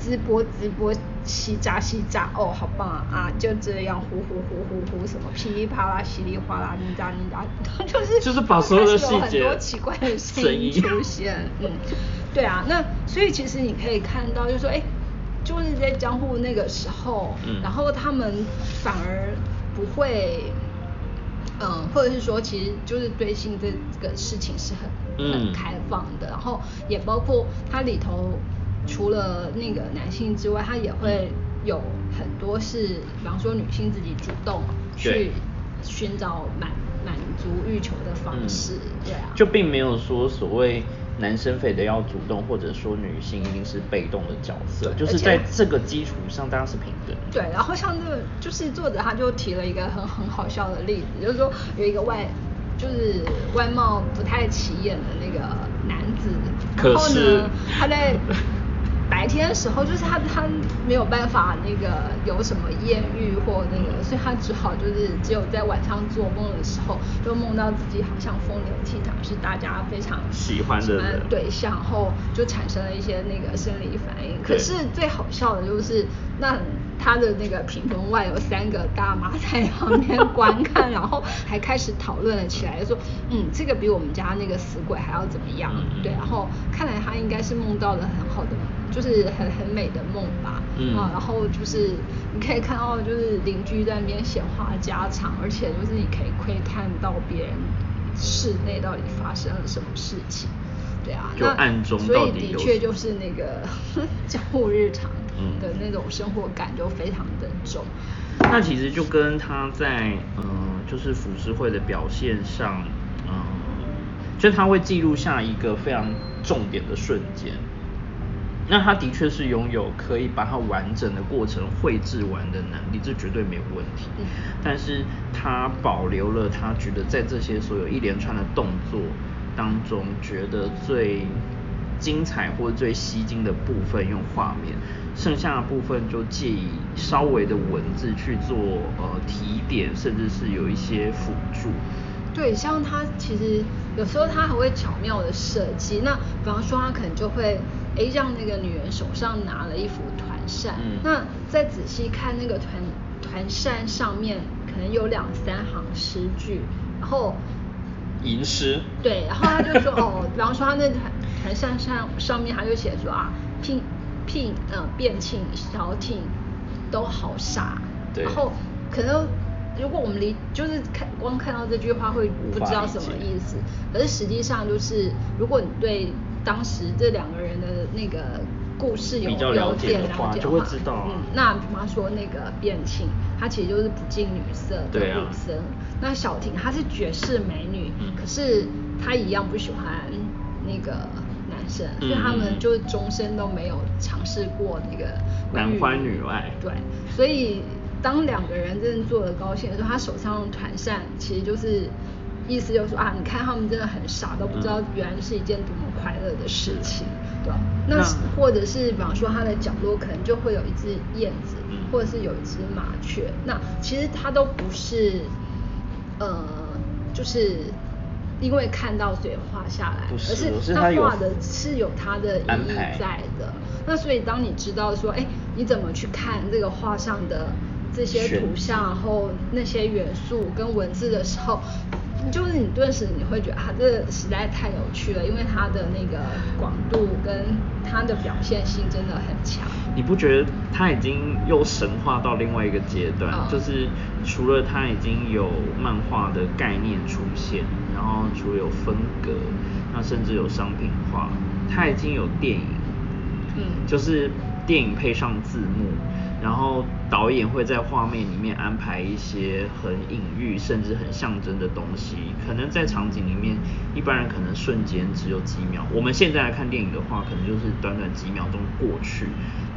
S2: 直播直播，西炸西炸，哦，好棒啊！啊，就这样呼呼呼呼呼，什么噼里啪啦稀里哗啦，你咋你咋，就是
S1: 就是把所有的细节，
S2: 很多奇怪的声音出现，嗯。对啊，那所以其实你可以看到，就是说，哎，就是在江户那个时候，然后他们反而不会，嗯，或者是说，其实就是对性这个事情是很很开放的，然后也包括它里头除了那个男性之外，他也会有很多是，比方说女性自己主动去寻找满满足欲求的方式，对啊，
S1: 就并没有说所谓。男生非得要主动，或者说女性一定是被动的角色，就是在这个基础上，大家是平等。
S2: 对，然后像这个，就是作者他就提了一个很很好笑的例子，就是说有一个外，就是外貌不太起眼的那个男子，然后呢，他在白天的时候，就是他他没有办法那个有什么艳遇或那个，所以他只好就是只有在晚上做梦的时候，就梦到自己好像风流倜傥，是大家非常
S1: 喜欢的
S2: 对象，后就产生了一些那个生理反应。可是最好笑的就是那。他的那个屏风外有三个大妈在旁边观看，然后还开始讨论了起来，说，嗯，这个比我们家那个死鬼还要怎么样？对，然后看来他应该是梦到了很好的，就是很很美的梦吧。嗯。啊，然后就是你可以看到，就是邻居在那边闲话家常，而且就是你可以窥探到别人室内到底发生了什么事情。对啊。
S1: 就暗中
S2: 所以的确就是那个 江户日常。的那种生活感就非常的重。
S1: 那其实就跟他在嗯，就是浮世绘的表现上，嗯，就他会记录下一个非常重点的瞬间。那他的确是拥有可以把它完整的过程绘制完的能力，这绝对没有问题。嗯。但是他保留了他觉得在这些所有一连串的动作当中，觉得最精彩或者最吸睛的部分，用画面。剩下的部分就借以稍微的文字去做呃提点，甚至是有一些辅助。
S2: 对，像他其实有时候他还会巧妙的设计。那比方说他可能就会诶让那个女人手上拿了一幅团扇，那再仔细看那个团团扇上面可能有两三行诗句，然后
S1: 吟诗。
S2: 对，然后他就说哦，比方说他那团团扇上上面他就写说啊聘。聘呃卞庆小挺都好傻，然后可能如果我们离就是看光看到这句话会不知道什么意思，可是实际上就是如果你对当时这两个人的那个故事有
S1: 了
S2: 解
S1: 的话，就会知道。嗯，
S2: 那比方说那个卞庆，她其实就是不近女色的女生，那小婷她是绝世美女，可是她一样不喜欢那个。所以他们就终身都没有尝试过那个
S1: 男欢女爱。
S2: 对，所以当两个人真的做的高兴的时候，他手上团扇其实就是意思就是说啊，你看他们真的很傻，都不知道原来是一件多么快乐的事情，对吧？那或者是比方说他的角落可能就会有一只燕子，或者是有一只麻雀，那其实它都不是，呃，就是。因为看到所以画下来，而是他画的是有他的意义在的。那所以当你知道说，哎，你怎么去看这个画上的这些图像，然后那些元素跟文字的时候。就是你顿时你会觉得啊，这个实在太有趣了，因为它的那个广度跟它的表现性真的很强。
S1: 你不觉得它已经又神话到另外一个阶段？就是除了它已经有漫画的概念出现，然后除了有风格，那甚至有商品化，它已经有电影，嗯，就是电影配上字幕。然后导演会在画面里面安排一些很隐喻甚至很象征的东西，可能在场景里面一般人可能瞬间只有几秒，我们现在来看电影的话，可能就是短短几秒钟过去，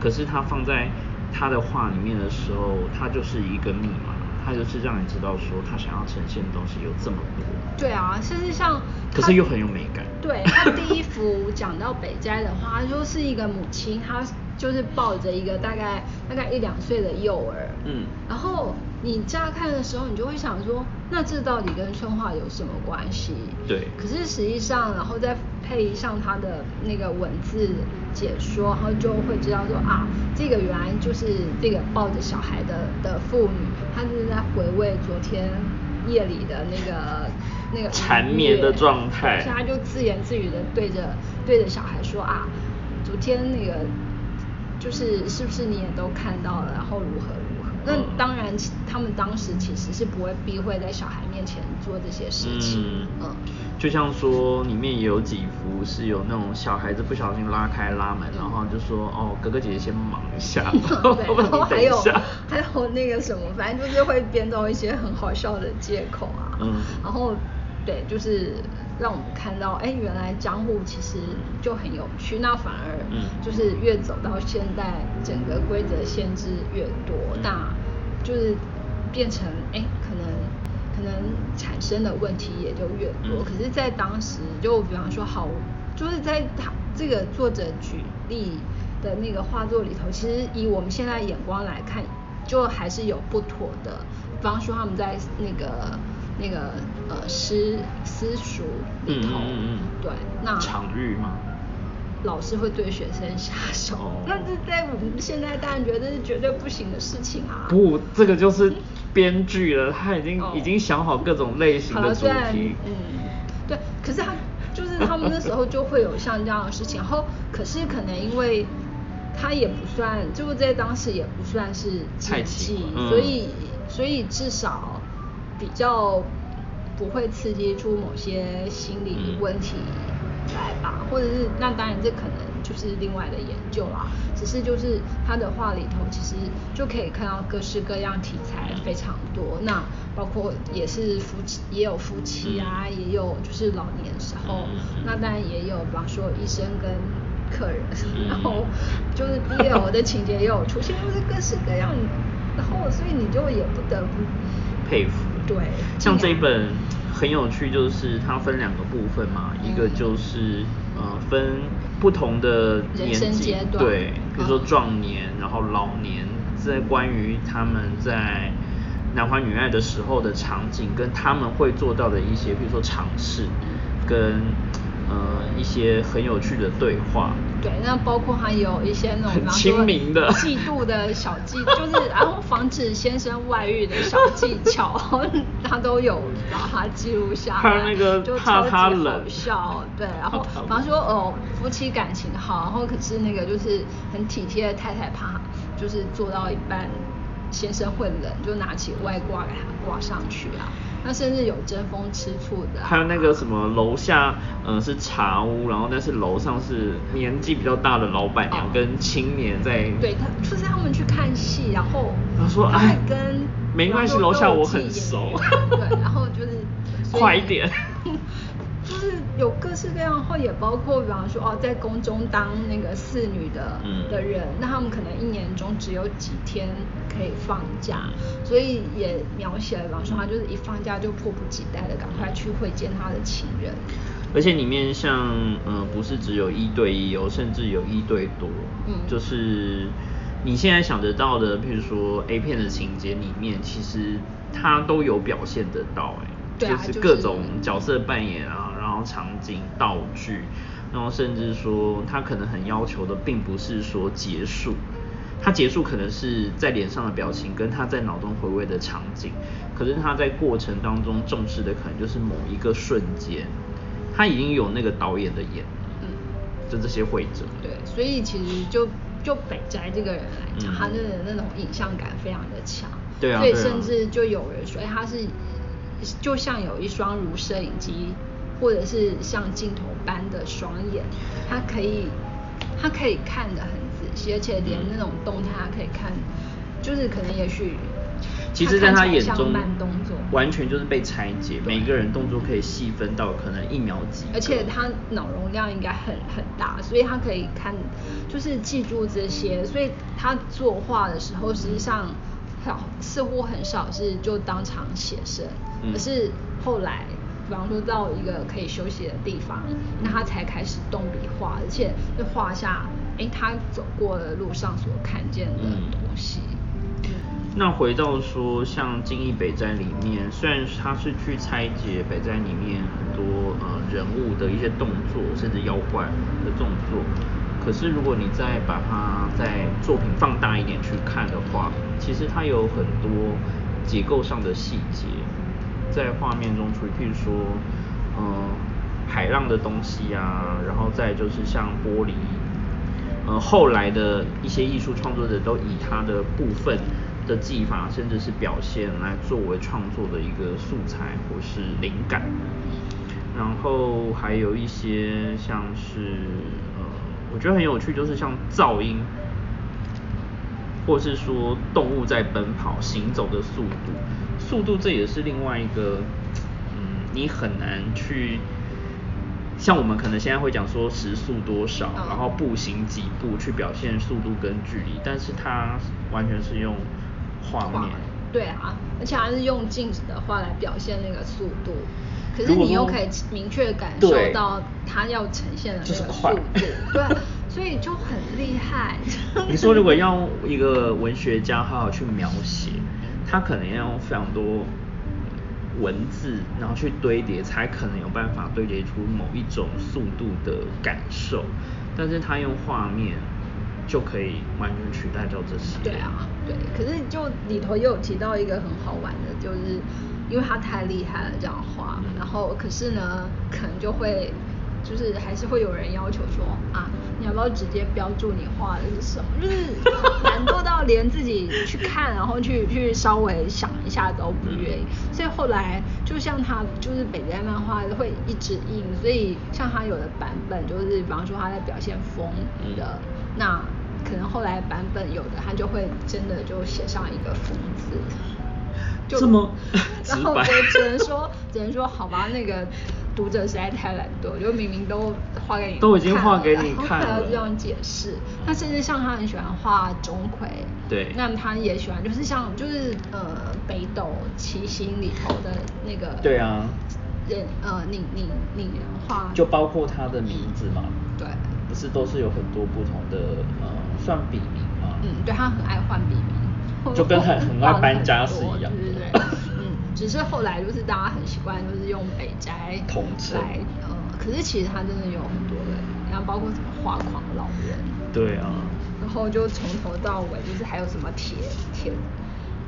S1: 可是它放在他的画里面的时候，它就是一个密码，它就是让你知道说他想要呈现的东西有这么多。
S2: 对啊，甚至像，
S1: 可是又很有美感。
S2: 对他第一幅讲到北斋的话，就是一个母亲，她。就是抱着一个大概大概一两岁的幼儿，嗯，然后你乍看的时候，你就会想说，那这到底跟春画有什么关系？
S1: 对。
S2: 可是实际上，然后再配上他的那个文字解说，然后就会知道说啊，这个原来就是这个抱着小孩的的妇女，她就是在回味昨天夜里的那个那个
S1: 缠绵的状态，
S2: 所以她就自言自语的对着对着小孩说啊，昨天那个。就是是不是你也都看到了，然后如何如何？那当然，他们当时其实是不会避讳在小孩面前做这些事情。
S1: 嗯，就像说里面也有几幅是有那种小孩子不小心拉开拉门，然后就说哦哥哥姐姐先忙一下，
S2: 然后还有还有那个什么，反正就是会编造一些很好笑的借口啊。嗯，然后对，就是。让我们看到，哎，原来江户其实就很有趣。那反而，就是越走到现代，整个规则限制越多，那就是变成，哎，可能可能产生的问题也就越多。可是，在当时，就比方说，好，就是在他这个作者举例的那个画作里头，其实以我们现在眼光来看，就还是有不妥的。比方说他们在那个那个呃私私塾里头，对，那
S1: 场域吗？
S2: 老师会对学生下手，那这在我们现在当然觉得是绝对不行的事情啊。
S1: 不，这个就是编剧了，他已经已经想好各种类型的主
S2: 题。嗯，对，可是他就是他们那时候就会有像这样的事情，然后可是可能因为他也不算，就在当时也不算是禁忌，所以所以至少比较不会刺激出某些心理问题。来吧，或者是那当然这可能就是另外的研究啦。只是就是他的画里头其实就可以看到各式各样题材非常多。那包括也是夫妻，也有夫妻啊，也有就是老年时候。那当然也有，比方说医生跟客人，然后就是 BL 的情节也有出现，就是各式各样。然后所以你就也不得不
S1: 佩服。
S2: 对，
S1: 像这一本。很有趣，就是它分两个部分嘛，一个就是呃分不同的年纪，对，比如说壮年，然后老年，在关于他们在男欢女爱的时候的场景，跟他们会做到的一些，比如说尝试，跟。呃，一些很有趣的对话。
S2: 对，那包括还有一些那种
S1: 很亲民的
S2: 嫉妒的小 技，就是然后防止先生外遇的小技巧，他都有把它记录下来。
S1: 那个怕他冷
S2: 笑，对，然后比方说哦，夫妻感情好，然后可是那个就是很体贴的太太怕，就是做到一半，先生会冷，就拿起外挂给他挂上去啊。那甚至有争风吃醋的，
S1: 还有那个什么楼下，嗯，是茶屋，然后但是楼上是年纪比较大的老板娘跟青年在，
S2: 对他就是他们去看戏，然后
S1: 他说
S2: 哎，跟
S1: 没关系，楼下我很熟，
S2: 对，然后就是
S1: 快一点。
S2: 就是有各式各样，或也包括，比方说哦，在宫中当那个侍女的的人，那他们可能一年中只有几天可以放假，所以也描写了，比方说他就是一放假就迫不及待的赶快去会见他的情人。
S1: 而且里面像嗯，不是只有一对一哦，甚至有一对多，嗯，就是你现在想得到的，譬如说 A 片的情节里面，其实他都有表现得到，哎。就是各种角色扮演啊，然后场景、道具，然后甚至说他可能很要求的，并不是说结束，他结束可能是在脸上的表情跟他在脑中回味的场景，可是他在过程当中重视的可能就是某一个瞬间，他已经有那个导演的眼，嗯，就这些会者。
S2: 对，所以其实就就北斋这个人来讲，他的那种影像感非常的强，
S1: 对啊，
S2: 所以甚至就有人说，哎，他是。就像有一双如摄影机，或者是像镜头般的双眼，它可以，它可以看得很仔细，而且连那种动态它可以看，就是可能也许，
S1: 其实在
S2: 他
S1: 眼中，
S2: 慢动作
S1: 完全就是被拆解，每个人动作可以细分到可能一秒几，
S2: 而且他脑容量应该很很大，所以他可以看，就是记住这些，所以他作画的时候实际上。似乎很少是就当场写生，可是后来，比方说到一个可以休息的地方，那他才开始动笔画，而且就画下，哎，他走过的路上所看见的东西。
S1: 那回到说，像《金翼北斋》里面，虽然他是去拆解北斋里面很多呃人物的一些动作，甚至妖怪的动作。可是，如果你再把它在作品放大一点去看的话，其实它有很多结构上的细节在画面中出，譬如说，嗯，海浪的东西啊，然后再就是像玻璃，呃，后来的一些艺术创作者都以他的部分的技法，甚至是表现来作为创作的一个素材或是灵感，然后还有一些像是。呃我觉得很有趣，就是像噪音，或是说动物在奔跑、行走的速度，速度这也是另外一个，嗯，你很难去，像我们可能现在会讲说时速多少，然后步行几步去表现速度跟距离，但是它完全是用画面，
S2: 对啊，而且还是用静止的话来表现那个速度。可是你又可以明确感受到它要呈现的那个速度，对，所以就很厉害。
S1: 你说如果要一个文学家好好去描写，他可能要用非常多文字，然后去堆叠，才可能有办法堆叠出某一种速度的感受。但是他用画面就可以完全取代掉这些。
S2: 对啊，对。可是就里头也有提到一个很好玩的，就是因为他太厉害了这样画，然后可是呢，可能就会。就是还是会有人要求说啊，你要不要直接标注你画的是什么？就是难做到连自己去看，然后去去稍微想一下都不愿意。所以后来就像他就是北斋漫画会一直印，所以像他有的版本就是比方说他在表现风的，那可能后来版本有的他就会真的就写上一个疯字。
S1: 就这么
S2: 然后我只能说只能说好吧，那个。读者实在太懒惰，就明明都画给你，
S1: 都已经画给你看了，
S2: 还要这样解释。那甚至像他很喜欢画钟馗，
S1: 对，
S2: 那他也喜欢，就是像就是呃北斗七星里头的那个，
S1: 对啊，
S2: 人呃拟拟拟人画，
S1: 就包括他的名字嘛，
S2: 对，
S1: 不是都是有很多不同的呃算笔名嘛，
S2: 嗯，对他很爱换笔名，
S1: 就跟很很爱搬家是一样，
S2: 对对对。只是后来就是大家很习惯，就是用北斋来，呃，可是其实它真的有很多人，然后包括什么画狂老人，
S1: 对啊，
S2: 然后就从头到尾就是还有什么铁铁，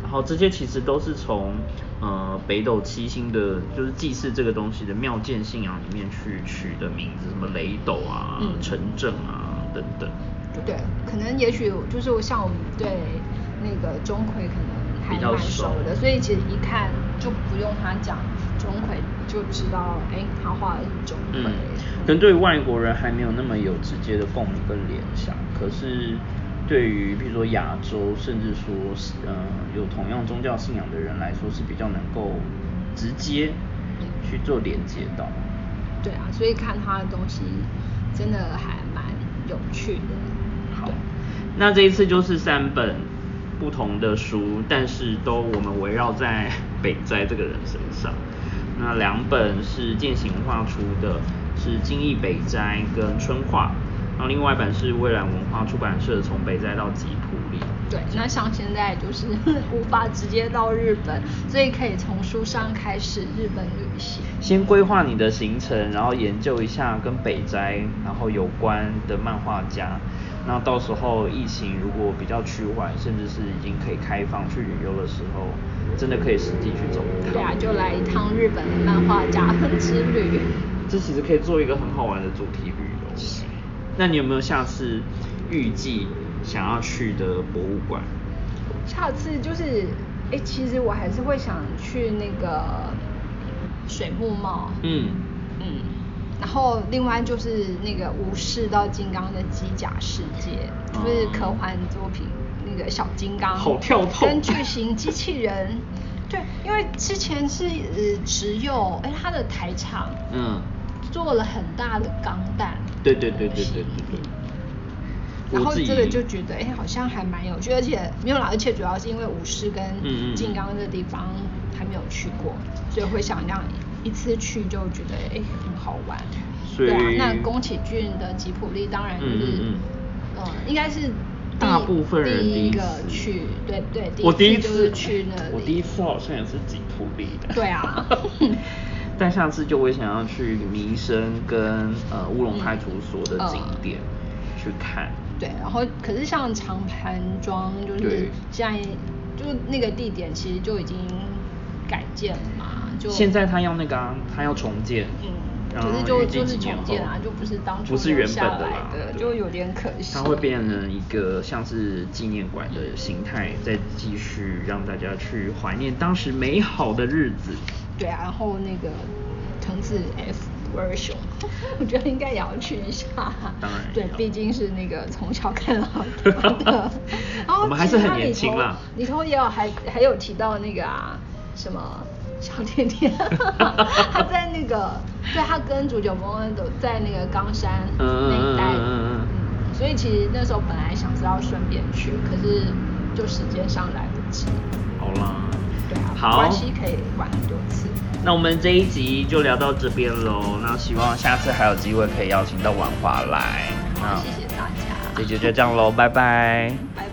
S1: 然后这些其实都是从呃北斗七星的，就是祭祀这个东西的庙见信仰里面去取的名字，什么雷斗啊、陈正啊等等。
S2: 对，可能也许就是像我们对那个钟馗可能。还蛮熟的，所以其实一看就不用他讲钟馗就知道，哎，他画的是钟馗。
S1: 可能对外国人还没有那么有直接的共鸣跟联想，可是对于比如说亚洲，甚至说呃有同样宗教信仰的人来说，是比较能够直接去做连接到。
S2: 对啊，所以看他的东西真的还蛮有趣的。
S1: 好，那这一次就是三本。不同的书，但是都我们围绕在北斋这个人身上。那两本是践行文化出的，是《金义北斋》跟《春画》，然后另外一本是蔚蓝文化出版社从北斋到吉普力。
S2: 对，那像现在就是 无法直接到日本，所以可以从书上开始日本旅行。
S1: 先规划你的行程，然后研究一下跟北斋然后有关的漫画家。那到时候疫情如果比较趋缓，甚至是已经可以开放去旅游的时候，真的可以实地去走一趟。
S2: 对啊，就来一趟日本的漫画家之旅。
S1: 这其实可以做一个很好玩的主题旅游。那你有没有下次预计想要去的博物馆？
S2: 下次就是，哎，其实我还是会想去那个水木茂。嗯嗯。然后另外就是那个武士到金刚的机甲世界，就是科幻作品那个小金刚，
S1: 好跳痛，
S2: 跟巨型机器人，对，因为之前是呃只有哎它的台场，嗯，做了很大的钢弹，
S1: 对对对对对对对，
S2: 然后这个就觉得哎好像还蛮有趣，而且没有啦，而且主要是因为武士跟金刚这地方还没有去过，所以会想让你。一次去就觉得哎很好玩，对啊，那宫崎骏的吉普力当然是，呃，应该是
S1: 大部分人
S2: 第一个去，对对，我第一次去那里，
S1: 我第一次好像也是吉普力的，
S2: 对啊，
S1: 但下次就会想要去弥生跟呃乌龙派出所的景点去看，
S2: 对，然后可是像长盘庄就是现在就那个地点其实就已经改建嘛，就。
S1: 现在他要那个啊，他要重建，
S2: 嗯，可是就就是重建啊，就不是当初
S1: 不是原本的
S2: 啦，就有点可惜。
S1: 它会变成一个像是纪念馆的形态，再继续让大家去怀念当时美好的日子。
S2: 对啊，然后那个藤子 F 不二雄，我觉得应该也要去一下。
S1: 当然，
S2: 对，毕竟是那个从小看到大的。然后
S1: 我们还是很年轻啦。
S2: 里头也有还还有提到那个啊什么。小甜甜，他在那个，对他跟主角蒙恩都在那个冈山那一带，嗯所以其实那时候本来想是要顺便去，可是就时间上来不及。
S1: 好啦，
S2: 对啊，好，关系可以玩很多次。
S1: 那我们这一集就聊到这边喽，那希望下次还有机会可以邀请到婉华来。
S2: 好，谢谢大家。
S1: 这集就这样喽，拜拜。
S2: 拜。